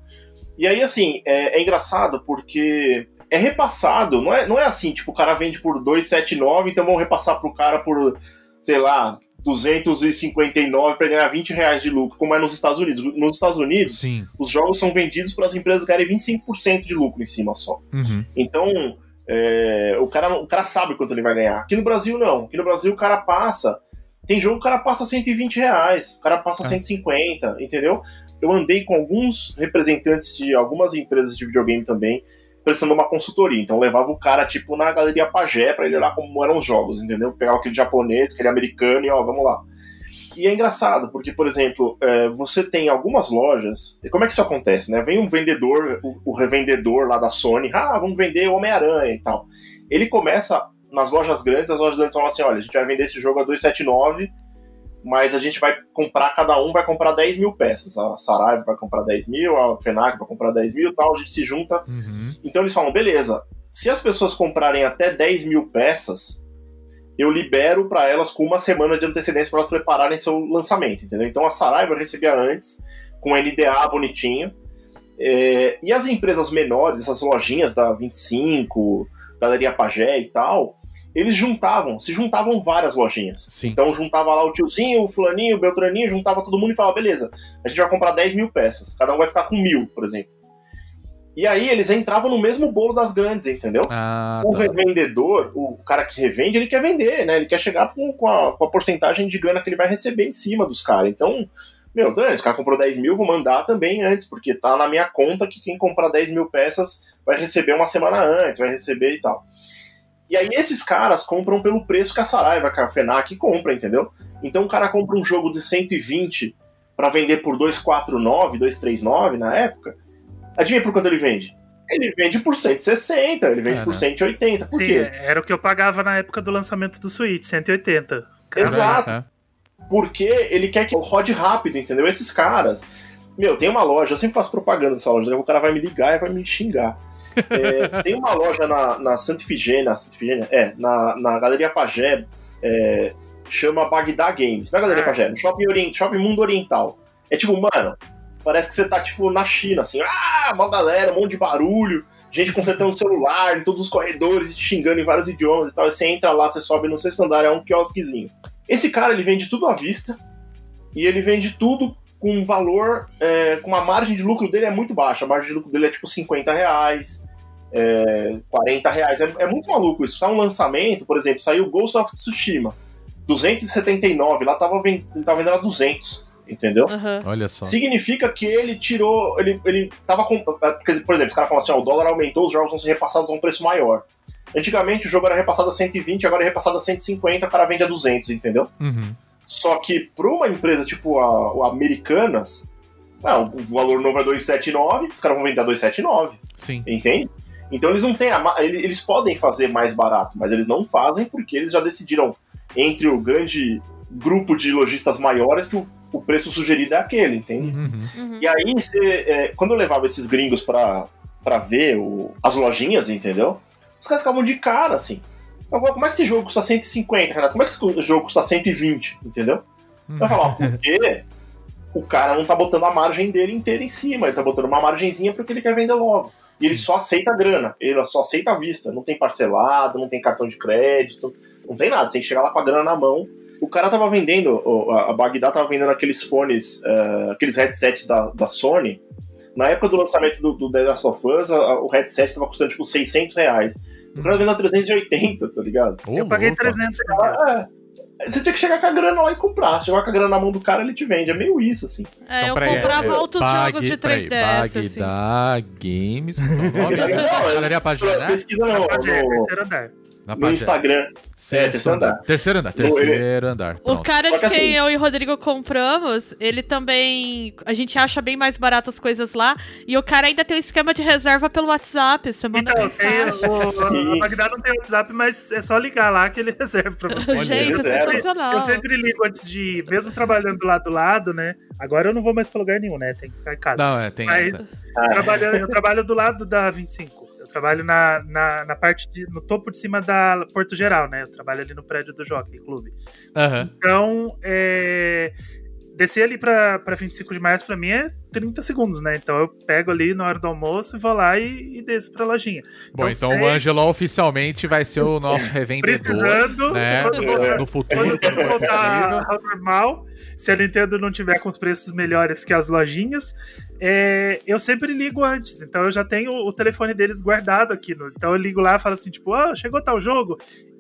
E aí, assim, é, é engraçado porque é repassado, não é, não é assim, tipo, o cara vende por 279, então vamos repassar pro cara por, sei lá, 259 para ganhar 20 reais de lucro, como é nos Estados Unidos. Nos Estados Unidos, Sim. os jogos são vendidos para as empresas ganharem 25% de lucro em cima só. Uhum. Então, é, o, cara, o cara sabe quanto ele vai ganhar. Aqui no Brasil, não. Aqui no Brasil, o cara passa. Tem jogo que o cara passa 120 reais, o cara passa É. 150, entendeu? Eu andei com alguns representantes de algumas empresas de videogame também, prestando uma consultoria. Então, levava o cara, tipo, na galeria Pagé pra ele olhar como eram os jogos, entendeu? Pegava aquele japonês, aquele americano e, ó, vamos lá. E é engraçado, porque, por exemplo, é, você tem algumas lojas. E como é que isso acontece, né? Vem um vendedor, o, o revendedor lá da Sony, ah, vamos vender Homem-Aranha e tal. Ele começa nas lojas grandes, as lojas grandes falam assim: olha, a gente vai vender esse jogo a 279, mas a gente vai comprar, cada um vai comprar 10 mil peças. A Saraiva vai comprar 10 mil, a Fenac vai comprar 10 mil e tal, a gente se junta. Uhum. Então eles falam: beleza, se as pessoas comprarem até 10 mil peças, eu libero para elas com uma semana de antecedência para elas prepararem seu lançamento, entendeu? Então a Saraiva recebia antes, com NDA bonitinho. É, e as empresas menores, essas lojinhas da 25, Galeria Pagé e tal, eles juntavam, se juntavam várias lojinhas. Sim. Então juntava lá o tiozinho, o fulaninho, o beltraninho, juntava todo mundo e falava, beleza, a gente vai comprar 10 mil peças, cada um vai ficar com mil, por exemplo. E aí eles entravam no mesmo bolo das grandes, entendeu? Ah, o tá. revendedor, o cara que revende, ele quer vender, né? Ele quer chegar com, com, a, com a porcentagem de grana que ele vai receber em cima dos caras. Então, meu, Dani, esse cara comprou 10 mil, vou mandar também antes, porque tá na minha conta que quem comprar 10 mil peças vai receber uma semana antes, vai receber e tal. E aí esses caras compram pelo preço que a Saraiva, que a Fenac compra, entendeu? Então o cara compra um jogo de 120 para vender por 249, 239 na época. Adivinha por quanto ele vende? Ele vende por 160, ele vende É, por né? 180. Por Sim, quê? era o que eu pagava na época do lançamento do Switch, 180. Cara, Exato. É. Porque ele quer que rode rápido, entendeu? Esses caras. Meu, tem uma loja, eu sempre faço propaganda dessa loja, pouco o cara vai me ligar e vai me xingar. É, tem uma loja na, na Santa Ifigênia, Santa Ifigênia? É, na, na Galeria Pagé, é, chama Bagdá Games. Na Galeria Ah. Pagé, no Shopping, Orient, Shopping Mundo Oriental. É tipo, mano, parece que você tá tipo na China, assim, ah, uma galera, um monte de barulho, gente consertando o celular em todos os corredores te xingando em vários idiomas e tal. E você entra lá, você sobe no sexto andar, é um quiosquezinho. Esse cara, ele vende tudo à vista e ele vende tudo com um valor, é, com uma margem de lucro dele é muito baixa. A margem de lucro dele é tipo 50 reais, é, 40 reais. É, é muito maluco isso. Sai um lançamento, por exemplo, saiu Ghost of Tsushima, 279, lá tava, vend... ele tava vendendo a 200, entendeu? Aham. Olha só. Significa que ele tirou. Ele, ele tava com. Porque, por exemplo, os caras falam assim: ó, o dólar aumentou, os jogos vão ser repassados a um preço maior. Antigamente o jogo era repassado a 120, agora é repassado a 150, o cara vende a 200, entendeu? Uhum. Só que para uma empresa tipo a, o Americanas, ah, o valor novo é 279, os caras vão vender a 279, Sim. entende? Então eles não têm a, eles podem fazer mais barato, mas eles não fazem porque eles já decidiram entre o grande grupo de lojistas maiores que o, o preço sugerido é aquele, entende? Uhum. Uhum. E aí, cê, é, quando eu levava esses gringos pra, pra ver o- as lojinhas, entendeu? Os caras ficavam de cara, assim. Agora, Como é que esse jogo custa 150, Renato? Como é que esse jogo custa 120, entendeu? Uhum. Eu falo, ó, porque o cara não tá botando a margem dele inteira em cima, ele tá botando uma margenzinha porque ele quer vender logo. E ele só aceita a grana, ele só aceita a vista. Não tem parcelado, não tem cartão de crédito, não tem nada. Você tem que chegar lá com a grana na mão. O cara tava vendendo, o- a Bagdá tava vendendo aqueles fones, eh, aqueles headsets da, da Sony. Na época do lançamento do, do The Last of Us, a- o headset tava custando tipo 600 reais. O cara vendendo a 380, tá ligado? Eu paguei louco. 300 Ah, é. Você tinha que chegar com a grana lá e comprar. Chegar com a grana na mão do cara, ele te vende. É meio isso, assim. É, Então, eu comprava é, outros jogos de peraí, 3DS, assim. Bagdá Games. Não, né? Pesquisa não. Pagé, no- terceiro andar. Na no Instagram. Sexto terceiro andar. Terceiro andar. No- Terceiro andar. O Pronto. cara Só de que quem assim- eu e o Rodrigo compramos, ele também. A gente acha bem mais barato as coisas lá. E o cara ainda tem um esquema de reserva pelo WhatsApp. Você manda Então, mensagem. o, a Magda não tem WhatsApp, mas é só ligar lá que ele reserva pra você. Gente, é sensacional. Eu sempre ligo antes de ir, mesmo trabalhando do lado do lado, né? Agora eu não vou mais pra lugar nenhum, né? Tem que ficar em casa. Não, é, tem Mas- essa. Trabalhando- eu trabalho do lado da 25. Eu trabalho na, na, na parte de, no topo de cima da Porto Geral, né? Eu trabalho ali no prédio do Jockey Clube. Aham. Então, é, descer ali pra, pra 25 de março pra mim é 30 segundos, né? Então eu pego ali na hora do almoço e vou lá e, e desço pra lojinha. Bom, então sei- o Ângelo oficialmente vai ser o nosso revendedor. Precisando, né? No futuro, Quando voltar ao normal, se a Nintendo não tiver com os preços melhores que as lojinhas, é, eu sempre ligo antes. Então eu já tenho o telefone deles guardado aqui. no- então eu ligo lá e falo assim, tipo, ah, chegou tal jogo.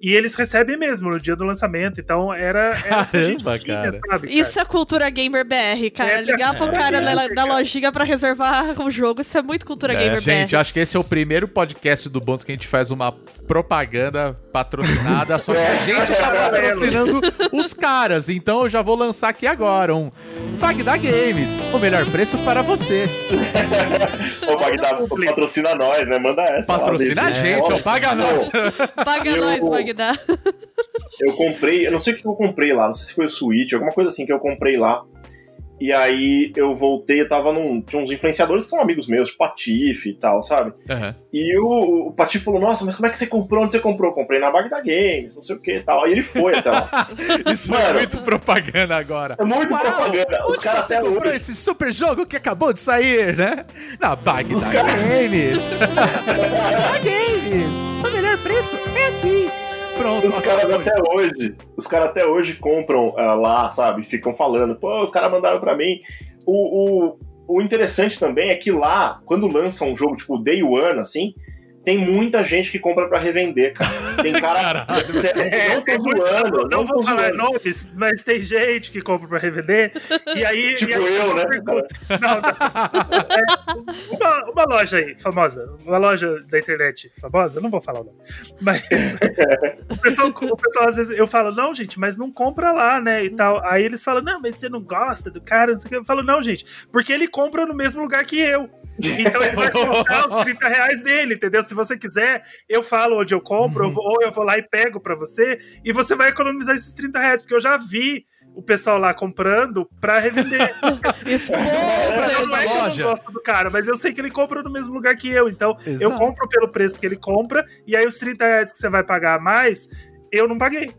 E eles recebem mesmo no dia do lançamento. Então era, era a gente Caramba, tinha, cara. sabe? cara? Isso é cultura gamer BR, cara. Essa é Ligar pro a- cara é, da, é, lojinha pra reservar o jogo, isso é muito cultura É, gamer gente, BR. acho que esse é o primeiro podcast do Bônus que a gente faz uma propaganda patrocinada, só que a gente tá patrocinando os caras. Então eu já vou lançar aqui agora um Bagdá Games, o melhor preço para você. Ô, Magda, patrocina nós, né? Manda essa. lá, Patrocina a David. gente, ó, Ó, paga nós. Paga eu- nós, Eu comprei, eu não sei o que eu comprei lá, não sei se foi o Switch, alguma coisa assim que eu comprei lá. E aí eu voltei, eu tava num. Tinha uns influenciadores que são amigos meus, tipo Patife e tal, sabe? Aham. E o, o Patife falou: Nossa, mas como é que você comprou? Onde você comprou? Eu comprei na Bagda Games, não sei o que e tal. Aí ele foi até lá. Isso é Mano. muito propaganda agora. É muito Uau, propaganda. Os caras você até comprou hoje. esse super jogo que acabou de sair, né? Na caras- Games. Bagdá Games. O melhor preço é aqui. Pronto. Os caras até hoje, os caras até hoje compram ah, lá, sabe? Ficam falando, pô, os caras mandaram pra mim. O, o, o interessante também é que lá, quando lança um jogo tipo Day One, assim, tem muita gente que compra pra revender, cara. Tem cara. Cê- não tô É zoando, não, não vou falar zoando. nomes, mas tem gente que compra pra revender. E aí. Tipo e aí eu, né? Não, não. É, uma, uma loja aí, famosa. Uma loja da internet famosa, eu não vou falar o nome. Mas o, pessoal, o pessoal, às vezes, eu falo, não, gente, mas não compra lá, né? E tal. Aí eles falam, não, mas você não gosta do cara, não sei o que. Eu falo, não, gente, porque ele compra no mesmo lugar que eu. Então ele vai colocar os 30 reais dele, entendeu? Se você quiser, eu falo onde eu compro, eu vou- ou eu vou lá e pego pra você, e você vai economizar esses 30 reais, porque eu já vi o pessoal lá comprando pra revender. Expor, Então, não é que eu loja. não gosto do cara, mas eu sei que ele compra no mesmo lugar que eu, então eu Exato. compro pelo preço que ele compra, e aí os 30 reais que você vai pagar a mais, eu não paguei.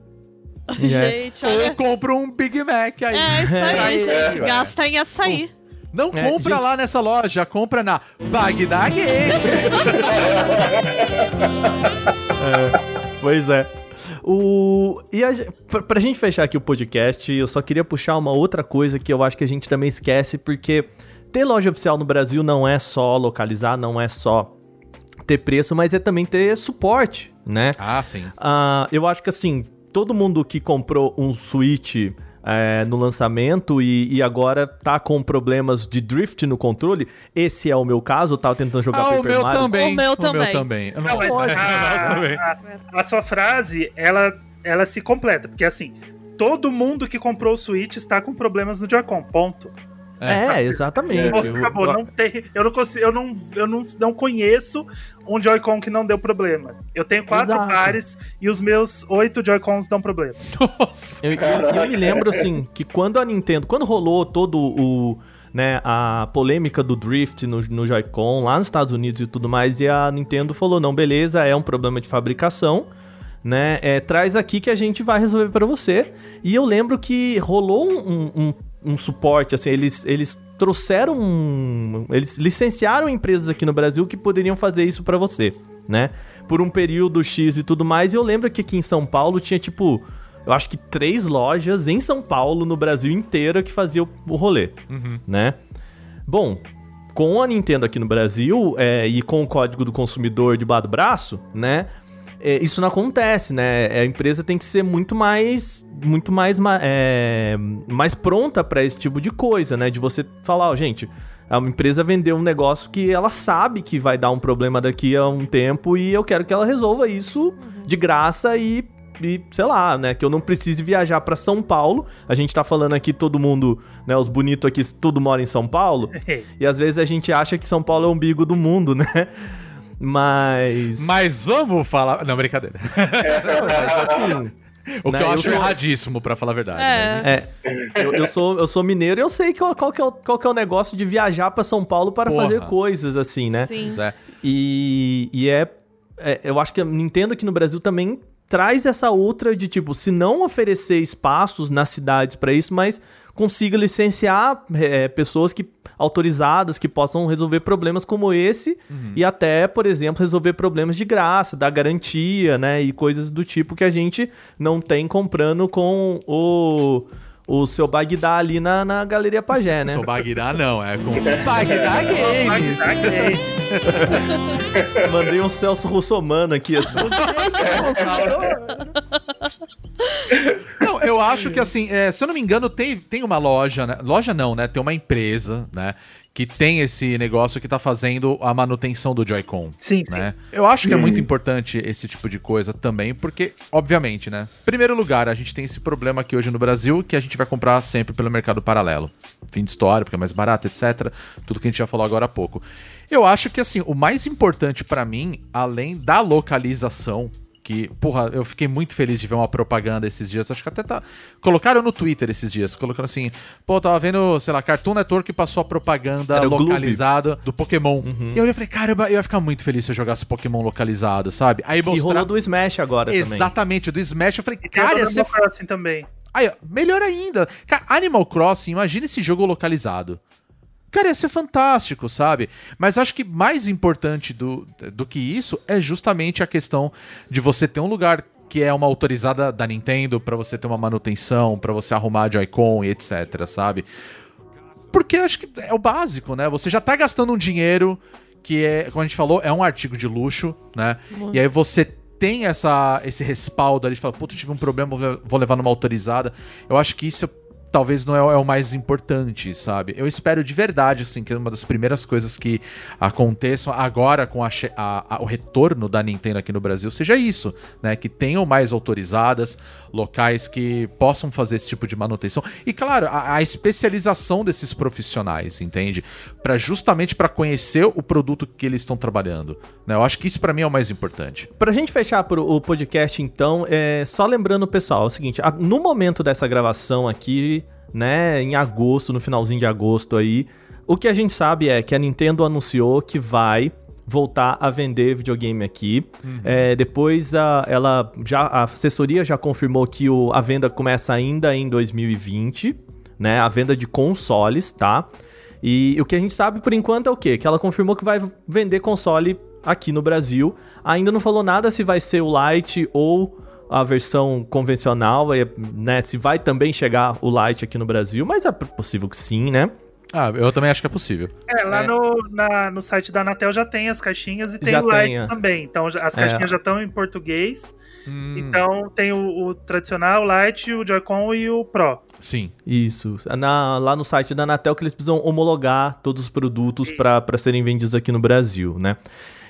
Gente, Ou olha. compra um Big Mac aí. É isso aí, ele, gente. ué. Gasta em açaí. Não É, compra gente- lá nessa loja, compra na Bagdá Games. Pois é. O... E a... pra, gente fechar aqui o podcast, eu só queria puxar uma outra coisa que eu acho que a gente também esquece, porque ter loja oficial no Brasil não é só localizar, não é só ter preço, mas é também ter suporte, né? ah, sim. Ah, eu acho que assim, todo mundo que comprou um Switch é, no lançamento e, e agora tá com problemas de drift no controle, esse é o meu caso, eu tava tentando jogar Ah, o Paper meu Mario. também. O meu também. Eu Não, não mas gosto. a, também. a- a sua frase, ela, ela se completa, porque assim, todo mundo que comprou o Switch está com problemas no Joy-Con, ponto. É, exatamente. Ponto, Eu- acabou. Não tem, eu não consigo, eu não, eu não, não conheço um Joy-Con que não deu problema. Eu tenho quatro Exato. pares e os meus oito Joy-Cons dão problema. Nossa. Eu, eu- eu me lembro, assim, que quando a Nintendo, quando rolou todo o, né, a polêmica do Drift no, no Joy-Con lá nos Estados Unidos e tudo mais, e a Nintendo falou, não, beleza, é um problema de fabricação, né, é, traz aqui que a gente vai resolver pra você. E eu lembro que rolou um, um, um suporte, assim, eles, eles trouxeram, um, eles licenciaram empresas aqui no Brasil que poderiam fazer isso pra você, né, por um período X e tudo mais, e eu lembro que aqui em São Paulo tinha, tipo eu acho que três lojas em São Paulo, no Brasil inteiro, que faziam o rolê, né? Bom, com a Nintendo aqui no Brasil é, e com o código do consumidor debaixo do braço, né? É, isso não acontece, né? A empresa tem que ser muito mais, muito mais, ma- é, mais pronta para esse tipo de coisa, né? De você falar, ó, gente, a empresa vendeu um negócio que ela sabe que vai dar um problema daqui a um tempo e eu quero que ela resolva isso de graça e e, sei lá, né, que eu não precise viajar pra São Paulo. A gente tá falando aqui todo mundo, né, os bonitos aqui, tudo mora em São Paulo. e às vezes a gente acha que São Paulo é o umbigo do mundo, né? Mas Mas vamos falar. Não, brincadeira. mas assim, O Né, que eu eu acho sou- erradíssimo, pra falar a verdade. É. mas- É, eu, eu sou, eu sou mineiro e eu sei qual, qual, que é o, qual que é o negócio de viajar pra São Paulo para Porra. fazer coisas, assim, né? Sim. É. E, e é, é- Eu acho que a Nintendo aqui no Brasil também traz essa outra de tipo, se não oferecer espaços nas cidades pra isso, mas consiga licenciar é, pessoas que autorizadas que possam resolver problemas como esse e até, por exemplo, resolver problemas de graça, dar garantia, né? E coisas do tipo que a gente não tem comprando com o. O seu Bagdá ali na, na Galeria Pajé, né? Sou Bagdá, não. É com Bagdá Games. Tá ok. Mandei um Celso Russomano aqui, assim. Não, eu acho que assim, é, se eu não me engano, tem, tem uma loja, né? Loja não, né? Tem uma empresa, né? Que tem esse negócio que tá fazendo a manutenção do Joy-Con. Sim, sim. né? Eu acho que é muito importante esse tipo de coisa também, porque, obviamente, né? Primeiro lugar, a gente tem esse problema aqui hoje no Brasil, que a gente vai comprar sempre pelo mercado paralelo. Fim de história, porque é mais barato, etc. Tudo que a gente já falou agora há pouco. Eu acho que, assim, o mais importante pra mim, além da localização, que, porra, eu fiquei muito feliz de ver uma propaganda esses dias. Acho que até tá. Colocaram no Twitter esses dias, colocando assim, pô, tava vendo, sei lá, Cartoon Network passou a propaganda localizada do Pokémon. E eu falei, caramba, eu ia ficar muito feliz se eu jogasse Pokémon localizado, sabe? Aí E mostrar... rolou do Smash agora também. Exatamente, do Smash. Eu falei, E cara, o ia ser. Animal Crossing também. Aí, ó, melhor ainda. Cara, Animal Crossing, imagina esse jogo localizado. Cara, ia ser fantástico, sabe? Mas acho que mais importante do, do que isso é justamente a questão de você ter um lugar que é uma autorizada da Nintendo pra você ter uma manutenção, pra você arrumar Joy-Con e etc, sabe? Porque acho que é o básico, né? Você já tá gastando um dinheiro que é, como a gente falou, é um artigo de luxo, né? E aí você tem essa, esse respaldo ali de falar, puta, tive um problema, vou le- vou levar numa autorizada. Eu acho que isso talvez não é, o- é o mais importante, sabe? Eu espero de verdade, assim, que uma das primeiras coisas que aconteçam agora com a a- a- o retorno da Nintendo aqui no Brasil seja isso, né? Que tenham mais autorizadas, locais que possam fazer esse tipo de manutenção. E, claro, a, especialização desses profissionais, entende? Para justamente para conhecer o produto que eles estão trabalhando. Né? Eu acho que isso para mim é o mais importante. Pra gente fechar pro, o podcast, então, é, só lembrando pessoal, é o seguinte, no momento dessa gravação aqui, né, em agosto, no finalzinho de agosto aí, o que a gente sabe é que a Nintendo anunciou que vai voltar a vender videogame aqui. É, depois a, ela já a assessoria já confirmou que o, a venda começa ainda em 2020, né? A venda de consoles, tá? E o que a gente sabe por enquanto é o quê? Que ela confirmou que vai vender console aqui no Brasil. Ainda não falou nada se vai ser o Lite ou a versão convencional, é, né? Se vai também chegar o Lite aqui no Brasil, mas é possível que sim, né? Ah, eu também acho que é possível. É, lá No, na- no site da Anatel já tem as caixinhas e tem Já o Lite tem, é. também. Então as caixinhas já estão em português. Hum. Então tem o, o tradicional, o Lite, o Joy-Con e o Pro. Sim. Isso. Na- lá no site da Anatel que eles precisam homologar todos os produtos para serem vendidos aqui no Brasil, né?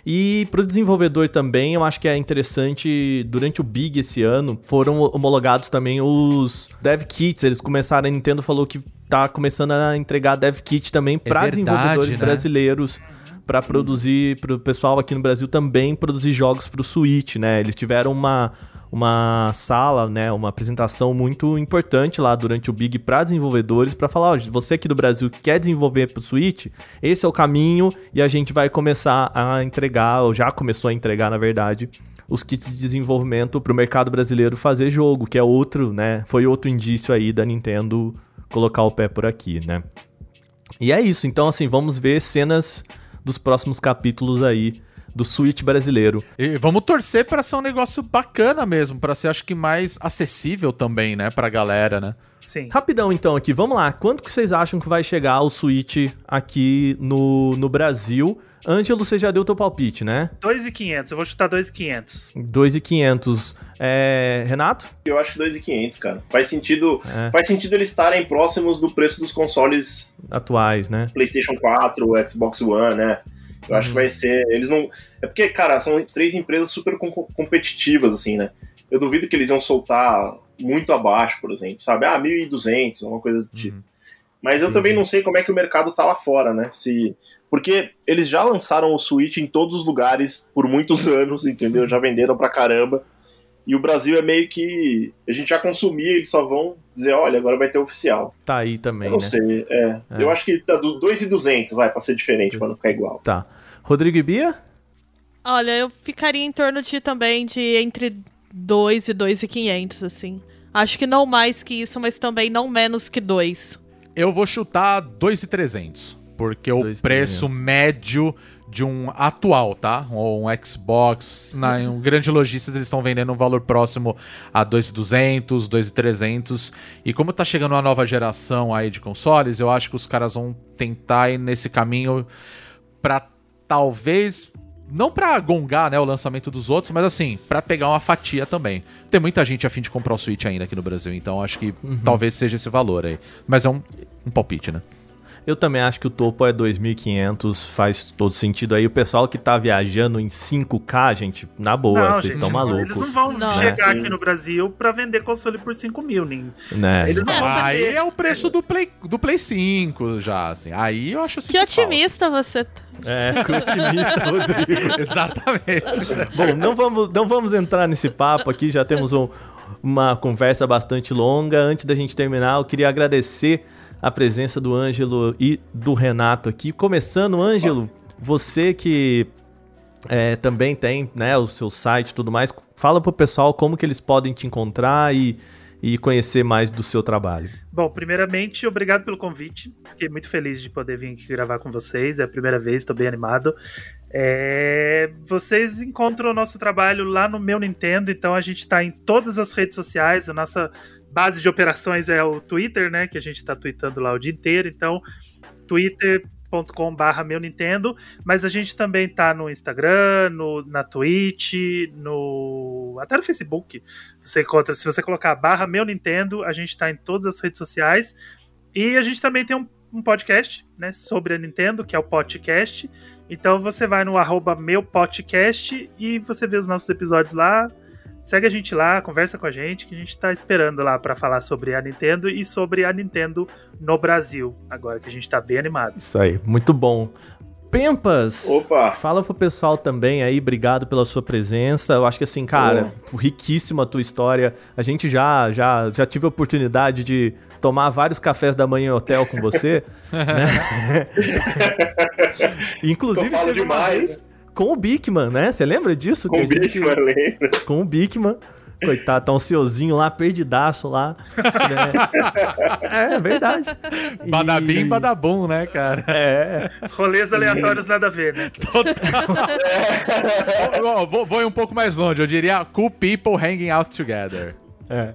E para o desenvolvedor também, eu acho que é interessante, durante o Big esse ano, foram homologados também os Dev Kits. Eles começaram, a Nintendo falou que tá começando a entregar Dev Kit também para verdade, desenvolvedores né? brasileiros. Para produzir, para o pessoal aqui no Brasil também produzir jogos para o Switch, né? Eles tiveram uma, uma sala, né, uma apresentação muito importante lá durante o Big para desenvolvedores para falar, ó, você aqui do Brasil que quer desenvolver para o Switch, esse é o caminho e a gente vai começar a entregar, ou já começou a entregar, na verdade, os kits de desenvolvimento para o mercado brasileiro fazer jogo, que é outro, né, foi outro indício aí da Nintendo colocar o pé por aqui, né? E é isso, então assim, vamos ver cenas dos próximos capítulos aí do Switch brasileiro. E vamos torcer para ser um negócio bacana mesmo, para ser acho que mais acessível também, né, pra galera, né? Sim. Rapidão então aqui, vamos lá. Quanto que vocês acham que vai chegar o Switch aqui no, no Brasil? Ângelo, você já deu teu palpite, né? 2,500. Eu vou chutar 2,500. 2,500. É, Renato? Eu acho que 2,500, cara. Faz sentido, É. faz sentido eles estarem próximos do preço dos consoles Atuais, né? PlayStation 4, Xbox One, né? Eu acho que vai ser. Eles não. É porque, cara, são três empresas super com- competitivas, assim, né? Eu duvido que eles iam soltar muito abaixo, por exemplo, sabe? Ah, 1.200, alguma coisa do tipo. Mas eu também não sei como é que o mercado tá lá fora, né? Se... Porque eles já lançaram o Switch em todos os lugares por muitos anos, entendeu? Já venderam pra caramba. E o Brasil é meio que. A gente já consumia, eles só vão dizer: olha, agora vai ter oficial. Tá aí também, Eu não né? sei. É. É. Eu acho que tá do 2,200, vai, pra ser diferente, pra não ficar igual. Tá. Rodrigo e Bia? Olha, eu ficaria em torno de também de entre 2 e 2,500, assim. Acho que não mais que isso, mas também não menos que 2. Eu vou chutar 2,300, porque o 2,300. preço médio de um atual, tá? Ou um Xbox, na, em um grande lojistas eles estão vendendo um valor próximo a 2,200, 2,300. E como tá chegando uma nova geração aí de consoles, eu acho que os caras vão tentar ir nesse caminho pra talvez não pra gongar, né, o lançamento dos outros, mas assim, pra pegar uma fatia também. Tem muita gente a fim de comprar o Switch ainda aqui no Brasil, então acho que talvez seja esse valor aí. Mas é um, um palpite, né? Eu também acho que o topo é 2.500, faz todo sentido aí. O pessoal que tá viajando em 5K, gente, na boa, Não, vocês estão Eles malucos, não vão Não. chegar aqui no Brasil pra vender console por 5 mil, nem. né? Eles não É, vão Aí é o preço do Play, do Play 5 já, assim. Aí eu acho assim. Que otimista você tá. É, que otimista, Rodrigo. Exatamente. Bom, não vamos, não vamos entrar nesse papo aqui, já temos um- uma conversa bastante longa. Antes da gente terminar, eu queria agradecer a presença do Ângelo e do Renato aqui. Começando, Ângelo, você que é, também tem né, o seu site e tudo mais, fala pro pessoal como que eles podem te encontrar e, e conhecer mais do seu trabalho. Bom, primeiramente, obrigado pelo convite. Fiquei muito feliz de poder vir aqui gravar com vocês. É a primeira vez, estou bem animado. É, Vocês encontram o nosso trabalho lá no meu Nintendo, então a gente está em todas as redes sociais. A nossa base de operações é o Twitter, né? Que a gente está tweetando lá o dia inteiro. Então, twitter.com.br meu Nintendo, mas a gente também tá no Instagram, no, na Twitch, no até no Facebook. Você encontra, se você colocar barra meu Nintendo, a gente tá em todas as redes sociais. E a gente também tem um, um podcast, né, sobre a Nintendo, que é o podcast. Então você vai no arroba meu podcast e você vê os nossos episódios lá. Segue a gente lá, conversa com a gente, que a gente tá esperando lá para falar sobre a Nintendo e sobre a Nintendo no Brasil, agora que a gente tá bem animado. Isso aí, muito bom. Pempas! Opa! Fala pro pessoal também aí, obrigado pela sua presença. Eu acho que assim, cara, riquíssima a tua história. A gente já, já, já tive a oportunidade de tomar vários cafés da manhã em hotel com você, né? Inclusive Eu falo teve uma demais, vez com o Bigman, né? Você lembra disso? Com o a gente- lembra? Com o Bigman. Coitado, tá ansiosinho lá, perdidaço lá. né? É verdade. E- Badabim, badabum, né, cara? É, Rolês aleatórios nada a ver, né? Vou, vou, vou ir um pouco mais longe, eu diria cool people hanging out together. é.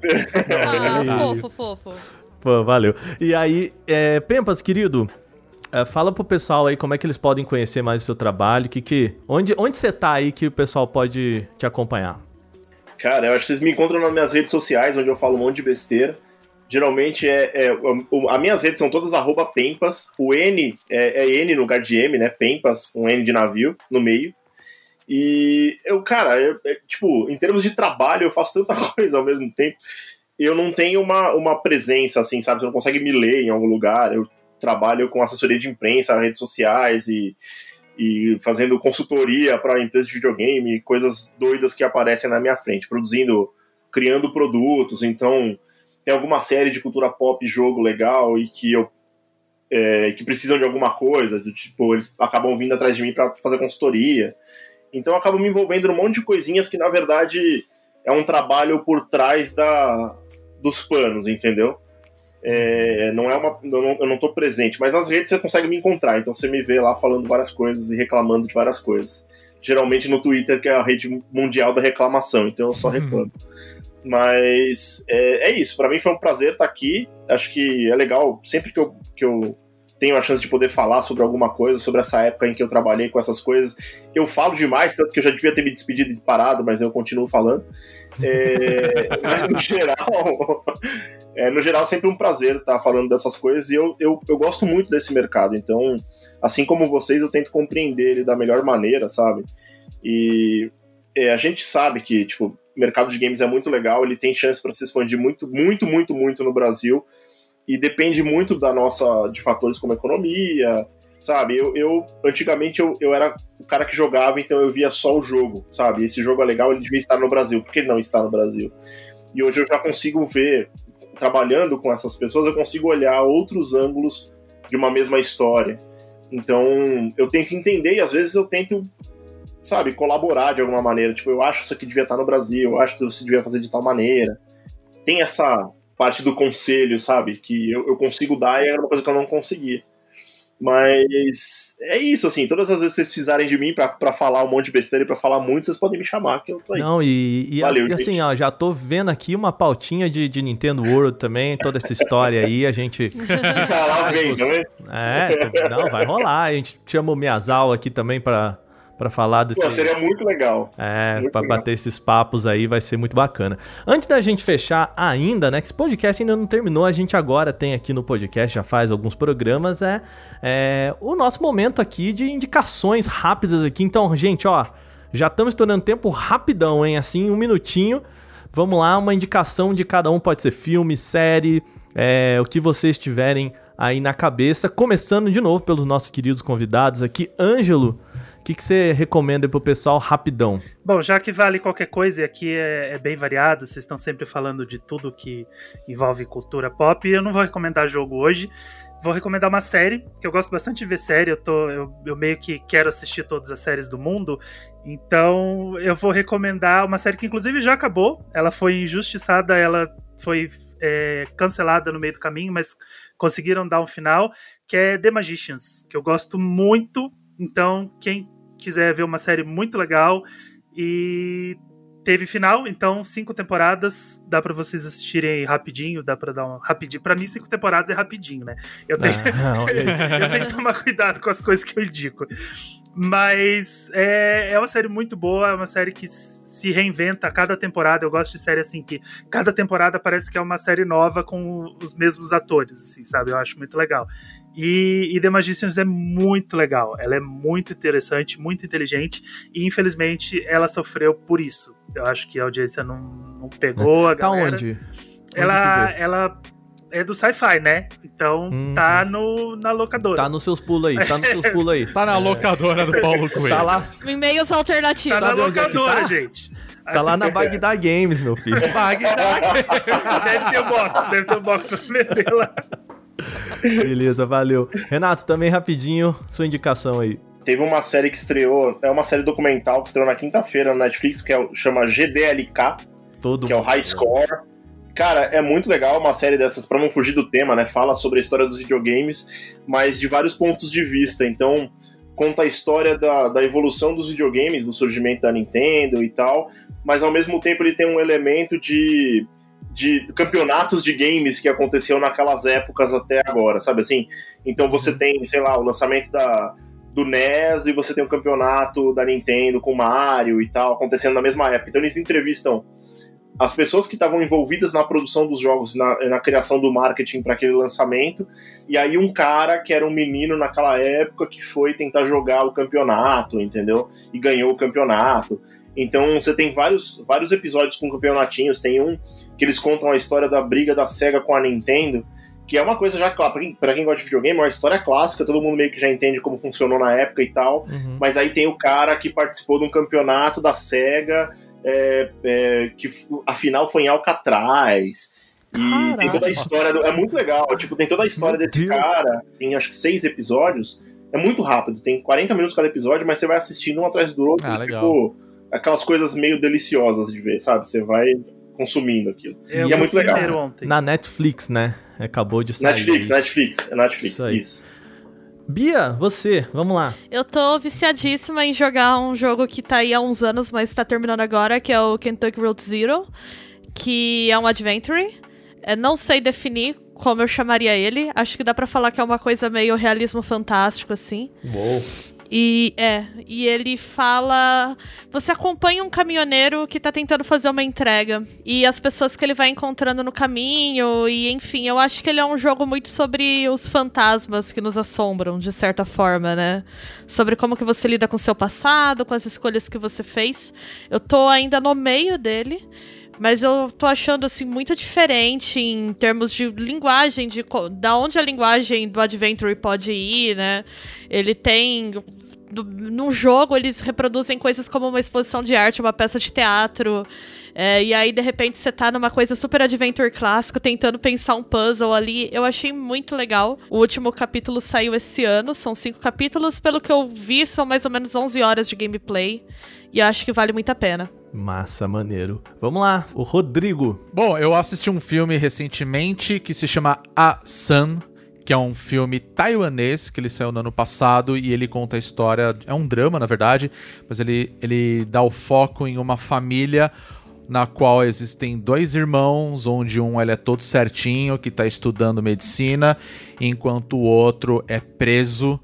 Ah, Não, fofo, fofo. Pô, valeu. E aí, é, Pempas, querido, é, fala pro pessoal aí como é que eles podem conhecer mais o seu trabalho, que, que, onde, onde você tá aí que o pessoal pode te acompanhar? Cara, eu acho que vocês me encontram nas minhas redes sociais, onde eu falo um monte de besteira. Geralmente é. é as minhas redes são todas arroba Pempas. O N é, é N no lugar de M, né? Pempas, um N de navio no meio. E eu, cara, eu- é, tipo, em termos de trabalho, eu faço tanta coisa ao mesmo tempo. Eu não tenho uma, uma presença, assim, sabe? Você não consegue me ler em algum lugar. Eu trabalho com assessoria de imprensa, redes sociais e, e fazendo consultoria para empresas de videogame, coisas doidas que aparecem na minha frente, produzindo, criando produtos. Então, tem alguma série de cultura pop, jogo legal e que eu é, que precisam de alguma coisa, tipo, eles acabam vindo atrás de mim para fazer consultoria. Então, eu acabo me envolvendo num monte de coisinhas que, na verdade, é um trabalho por trás da, dos panos, entendeu? É, não é uma, eu, não, eu não tô presente, mas nas redes você consegue me encontrar, então você me vê lá falando várias coisas e reclamando de várias coisas. geralmente no Twitter, que é a rede mundial da reclamação, então eu só reclamo. Mas é, é isso, para mim foi um prazer estar aqui. Acho que é legal, sempre que eu, que eu tenho a chance de poder falar sobre alguma coisa, sobre essa época em que eu trabalhei com essas coisas. Eu falo demais, tanto que eu já devia ter me despedido e parado, mas eu continuo falando. É, mas no geral, é, no geral, sempre um prazer estar falando dessas coisas e eu, eu, eu gosto muito desse mercado. Então, assim como vocês, eu tento compreender ele da melhor maneira, sabe? E é, a gente sabe que, tipo, o mercado de games é muito legal, ele tem chance para se expandir muito, muito, muito, muito no Brasil e depende muito da nossa de fatores como economia, sabe? Eu, eu antigamente eu, eu era o cara que jogava, então eu via só o jogo, sabe? Esse jogo é legal, ele devia estar no Brasil, por que ele não está no Brasil? E hoje eu já consigo ver, trabalhando com essas pessoas, eu consigo olhar outros ângulos de uma mesma história. Então, eu tento entender e às vezes eu tento, sabe, colaborar de alguma maneira. Tipo, eu acho que isso aqui devia estar no Brasil, eu acho que você devia fazer de tal maneira. Tem essa parte do conselho, sabe? Que eu, eu consigo dar e era uma coisa que eu não conseguia. Mas é isso, assim. Todas as vezes que vocês precisarem de mim para falar um monte de besteira e pra falar muito, vocês podem me chamar, que eu tô aí. Não, e, e, Valeu, e assim, ó, já tô vendo aqui uma pautinha de, de Nintendo World também, toda essa história aí, a gente. Tá lá vem, tá vendo? É, não, vai rolar. A gente chama o Miyazawa aqui também pra, pra falar desse. Pô, seria muito legal. É, legal. bater esses papos aí vai ser muito bacana. Antes da gente fechar ainda, né, que esse podcast ainda não terminou, a gente agora tem aqui no podcast, já faz alguns programas, é, é o nosso momento aqui de indicações rápidas aqui. Então, gente, ó, já estamos estourando tempo rapidão, hein, assim, um minutinho. Vamos lá, uma indicação de cada um, pode ser filme, série, é, o que vocês tiverem aí na cabeça. Começando de novo pelos nossos queridos convidados aqui. Ângelo, o que, que você recomenda pro pessoal rapidão? Bom, já que vale qualquer coisa e aqui é, é bem variado, vocês estão sempre falando de tudo que envolve cultura pop, eu não vou recomendar jogo hoje. Vou recomendar uma série, que eu gosto bastante de ver série, eu, tô, eu, eu meio que quero assistir todas as séries do mundo, então eu vou recomendar uma série que inclusive já acabou, ela foi injustiçada, ela foi é, cancelada no meio do caminho, mas conseguiram dar um final, que é The Magicians, que eu gosto muito, então quem quiser ver uma série muito legal e teve final, então cinco temporadas, dá pra vocês assistirem rapidinho, dá pra dar um rapidinho. Pra mim cinco temporadas é rapidinho, né? Eu tenho, Ah, aí. eu tenho que tomar cuidado com as coisas que eu indico. Mas é, é uma série muito boa, é uma série que se reinventa a cada temporada. Eu gosto de série assim que cada temporada parece que é uma série nova com os mesmos atores, assim, sabe? Eu acho muito legal. E, e The Magicians é muito legal. Ela é muito interessante, muito inteligente. E infelizmente ela sofreu por isso. Eu acho que a audiência não, não pegou a Tá galera. onde? Ela, Onde ela é do sci-fi, né? Então Hum, tá no, na locadora. Tá nos seus pulos aí, tá nos seus pulos aí. Tá na locadora do Paulo Coelho. Tá lá, Em meios alternativos. Tá na é locadora, tá? gente. tá lá na Bagdá Games, meu filho. Deve ter o box, deve ter o box pra vender lá. Beleza, valeu. Renato, também rapidinho, sua indicação aí. Teve uma série que estreou, é uma série documental que estreou na quinta-feira no Netflix, que é, chama GDLK, Todo que é o High Score. Cara, é muito legal uma série dessas, pra não fugir do tema, né? Fala sobre a história dos videogames, mas de vários pontos de vista. Então, conta a história da, da evolução dos videogames, do surgimento da Nintendo e tal, mas ao mesmo tempo ele tem um elemento de, de campeonatos de games que aconteciam naquelas épocas até agora, sabe assim? Então você tem, sei lá, o lançamento da, do NES e você tem o campeonato da Nintendo com Mario e tal, acontecendo na mesma época. Então eles entrevistam as pessoas que estavam envolvidas na produção dos jogos, na, na criação do marketing para aquele lançamento, e aí um cara que era um menino naquela época que foi tentar jogar o campeonato, entendeu? E ganhou o campeonato. Então você tem vários, vários episódios com campeonatinhos. Tem um que eles contam a história da briga da SEGA com a Nintendo, que é uma coisa já clara. Pra quem, pra quem gosta de videogame, é uma história clássica, todo mundo meio que já entende como funcionou na época e tal. Uhum. Mas aí tem o cara que participou de um campeonato da SEGA, é, é, que f- a final foi em Alcatraz. E Caraca. tem toda a história. do- é muito legal. Tipo, tem toda a história Meu desse Deus. cara. Tem acho que seis episódios. É muito rápido, tem 40 minutos cada episódio, mas você vai assistindo um atrás do outro. Ah, legal. Tipo, aquelas coisas meio deliciosas de ver, sabe? Você vai consumindo aquilo. Eu e é muito legal. Na Netflix, né? Acabou de sair. Netflix, Netflix, é Netflix, Isso aí. isso. Bia, você, vamos lá. Eu tô viciadíssima em jogar um jogo que tá aí há uns anos, mas tá terminando agora, que é o Kentucky Road Zero, que é um adventure. Eu não sei definir como eu chamaria ele. Acho que dá pra falar que é uma coisa meio realismo fantástico, assim. Uou. E é, e ele fala. Você acompanha um caminhoneiro que tá tentando fazer uma entrega. E as pessoas que ele vai encontrando no caminho. E enfim, eu acho que ele é um jogo muito sobre os fantasmas que nos assombram, de certa forma, né? Sobre como que você lida com seu passado, com as escolhas que você fez. Eu tô ainda no meio dele. Mas eu tô achando, assim, muito diferente em termos de linguagem, de da onde a linguagem do Adventure pode ir, né? Ele tem. do- num jogo, eles reproduzem coisas como uma exposição de arte, uma peça de teatro. é, e aí, de repente, você tá numa coisa super adventure clássico, tentando pensar um puzzle ali. Eu achei muito legal. O último capítulo saiu esse ano, são cinco capítulos. Pelo que eu vi, são mais ou menos 11 horas de gameplay. E acho que vale muito a pena. Massa, maneiro. Vamos lá, o Rodrigo. Bom, eu assisti um filme recentemente que se chama A Sun, que é um filme taiwanês que ele saiu no ano passado e ele conta a história. É um drama, na verdade, mas ele, ele dá o foco em uma família na qual existem dois irmãos, onde um ele é todo certinho, que está estudando medicina, enquanto o outro é preso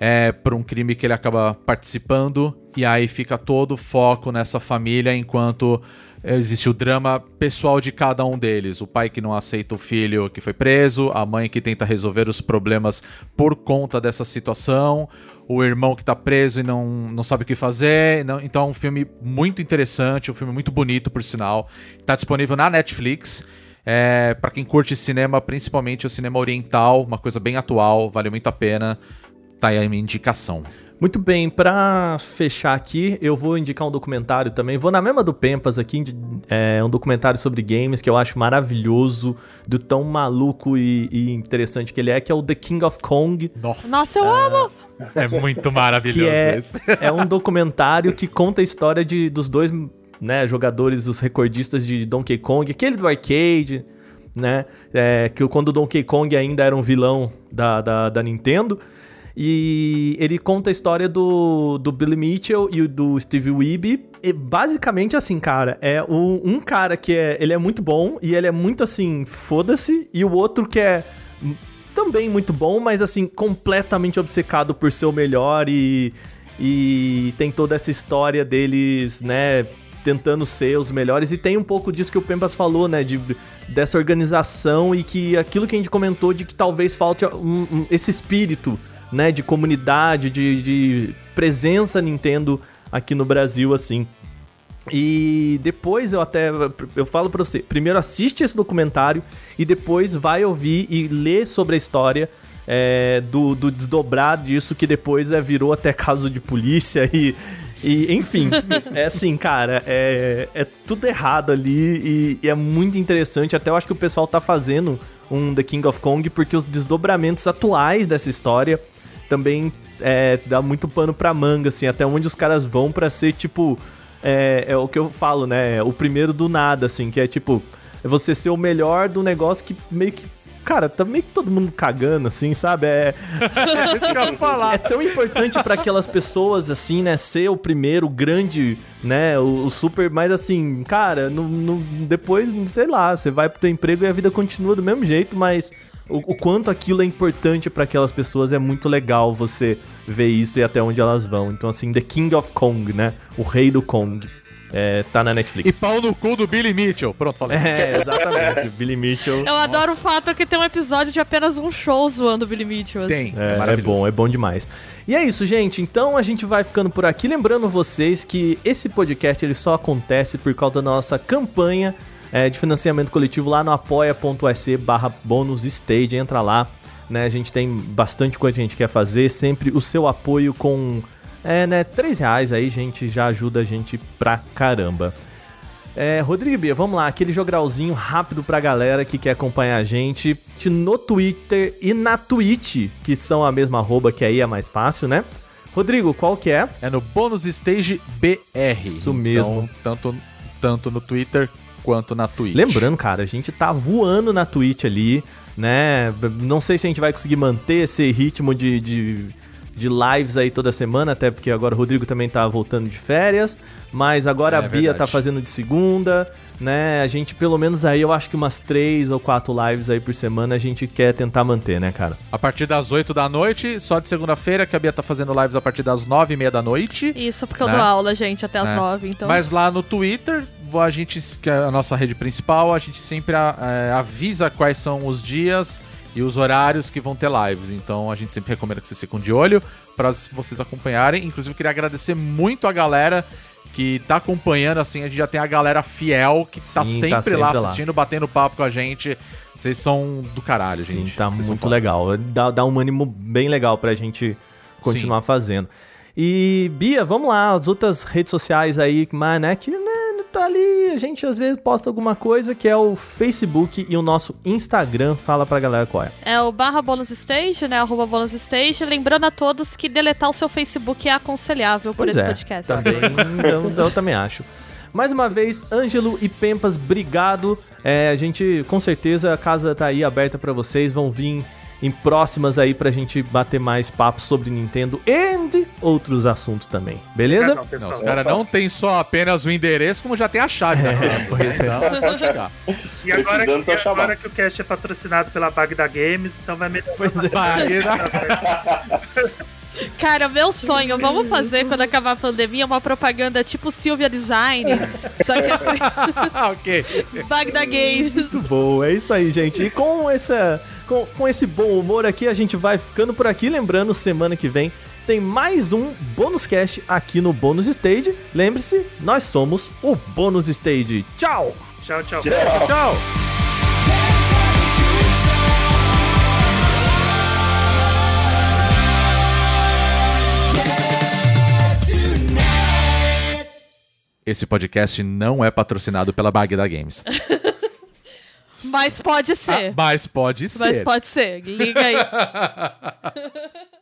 é, por um crime que ele acaba participando. E aí fica todo o foco nessa família, enquanto existe o drama pessoal de cada um deles. O pai que não aceita o filho que foi preso, a mãe que tenta resolver os problemas por conta dessa situação, o irmão que tá preso e não, não sabe o que fazer. Não- então é um filme muito interessante, um filme muito bonito, por sinal. Tá disponível na Netflix. É, para quem curte cinema, principalmente o cinema oriental, uma coisa bem atual, vale muito a pena. Tá aí a minha indicação. Muito bem, pra fechar aqui, eu vou indicar um documentário também. Vou na mesma do Pempas aqui, é um documentário sobre games que eu acho maravilhoso, do tão maluco e, e interessante que ele é, que é o The King of Kong. Nossa, Nossa, eu amo! é muito maravilhoso que é, esse. é um documentário que conta a história de, dos dois né, jogadores, os recordistas de Donkey Kong, aquele do arcade, né? É, que quando o Donkey Kong ainda era um vilão da, da, da Nintendo. E ele conta a história do, do Billy Mitchell e do Steve Weeby. E basicamente, assim, cara, é um, cara que é, ele é muito bom e ele é muito assim, foda-se, e o outro que é também muito bom, mas assim, completamente obcecado por ser o melhor e, e tem toda essa história deles, né, tentando ser os melhores e tem um pouco disso que o Pempas falou, né, de, dessa organização e que aquilo que a gente comentou de que talvez falte um- um- esse espírito, né, de comunidade, de, de presença Nintendo aqui no Brasil, assim. E depois eu até eu falo pra você, primeiro assiste esse documentário e depois vai ouvir e ler sobre a história é, do, do desdobrar disso que depois é, virou até caso de polícia e, e enfim, é assim, cara, é, é tudo errado ali e, e é muito interessante. Até eu acho que o pessoal tá fazendo um The King of Kong porque os desdobramentos atuais dessa história também é, dá muito pano pra manga, assim, até onde os caras vão pra ser, tipo, é, é o que eu falo, né, o primeiro do nada, assim, que é, tipo, é você ser o melhor do negócio que meio que, cara, tá meio que todo mundo cagando, assim, sabe, é... É tão importante pra aquelas pessoas, assim, né? Ser o primeiro, o grande, né? O, o super, mas assim, cara, no, no- depois, sei lá, você vai pro teu emprego e a vida continua do mesmo jeito, mas o, o quanto aquilo é importante pra aquelas pessoas é muito legal você ver isso e até onde elas vão. Então, assim, The King of Kong, né? O rei do Kong. É, tá na E Netflix. pau no cu do Billy Mitchell. Pronto, falei. É, exatamente. Billy Mitchell. Eu adoro o fato que tem um episódio de apenas um show zoando o Billy Mitchell. assim. Tem. É, é maravilhoso. bom, é bom demais. E é isso, gente. Então a gente vai ficando por aqui. Lembrando vocês que esse podcast ele só acontece por causa da nossa campanha é, de financiamento coletivo lá no apoia.se barra bônus stage. Entra lá. Né? A gente tem bastante coisa que a gente quer fazer. Sempre o seu apoio com é, né, 3 reais aí, gente, já ajuda a gente pra caramba. É, Rodrigo Bia, vamos lá, aquele jogralzinho rápido pra galera que quer acompanhar a gente no Twitter e na Twitch, que são a mesma arroba, que aí é mais fácil, né? Rodrigo, qual que é? É no Bônus Stage BR. Isso mesmo. Então, tanto, tanto no Twitter quanto na Twitch. Lembrando, cara, a gente tá voando na Twitch ali, né? Não sei se a gente vai conseguir manter esse ritmo de, de, de lives aí toda semana, até porque agora o Rodrigo também tá voltando de férias, mas agora É, a Bia verdade. tá fazendo de segunda, né? A gente, pelo menos aí, eu acho que umas três ou quatro lives aí por semana a gente quer tentar manter, né, cara? A partir das 8 da noite, só de segunda-feira, que a Bia tá fazendo lives a partir das 9 e meia da noite. Isso, porque eu Né? dou aula, gente, até as É. nove, então. Mas lá no Twitter, a gente, que é a nossa rede principal, a gente sempre é, avisa quais são os dias e os horários que vão ter lives. Então a gente sempre recomenda que vocês fiquem de olho para vocês acompanharem. Inclusive, eu queria agradecer muito a galera que tá acompanhando, assim, a gente já tem a galera fiel que tá, Sim, sempre, tá sempre lá lá. assistindo, batendo papo com a gente. Vocês são do caralho, Sim, gente. tá Vocês muito legal. Dá, dá um ânimo bem legal pra gente continuar fazendo. E, Bia, vamos lá, as outras redes sociais aí, mas, né, que né, tá ali, a gente às vezes posta alguma coisa, que é o Facebook e o nosso Instagram. Fala pra galera qual é. É o barra bonus stage, né? Arroba bonus stage. Lembrando a todos que deletar o seu Facebook é aconselhável por Pois esse é, podcast. também, eu, eu também acho. Mais uma vez, Ângelo e Pempas, obrigado. É, a gente, com certeza, a casa tá aí aberta pra vocês. Vão vir em próximas aí pra gente bater mais papos sobre Nintendo e outros assuntos também. Beleza? Não, pessoal. Não, os caras não tem só apenas o endereço, como já tem a chave da casa. pois é. Então é só chegar. E agora, Precisando, que, só e agora que o cast é patrocinado pela Bagda Games, então vai melhorar. Pois é. Vai, Cara, meu sonho, vamos fazer quando acabar a pandemia uma propaganda tipo Silvia Design. Só que assim, ok. Bagda Games. Muito bom, é isso aí, gente. E com, essa, com, com esse bom humor aqui, a gente vai ficando por aqui. Lembrando, semana que vem tem mais um bônus cast aqui no Bônus Stage. Lembre-se, nós somos o Bônus Stage. Tchau! Tchau, tchau. Tchau. Esse podcast não é patrocinado pela Bagda Games. Mas pode ser. Mas pode ser. Mas pode ser. Liga aí.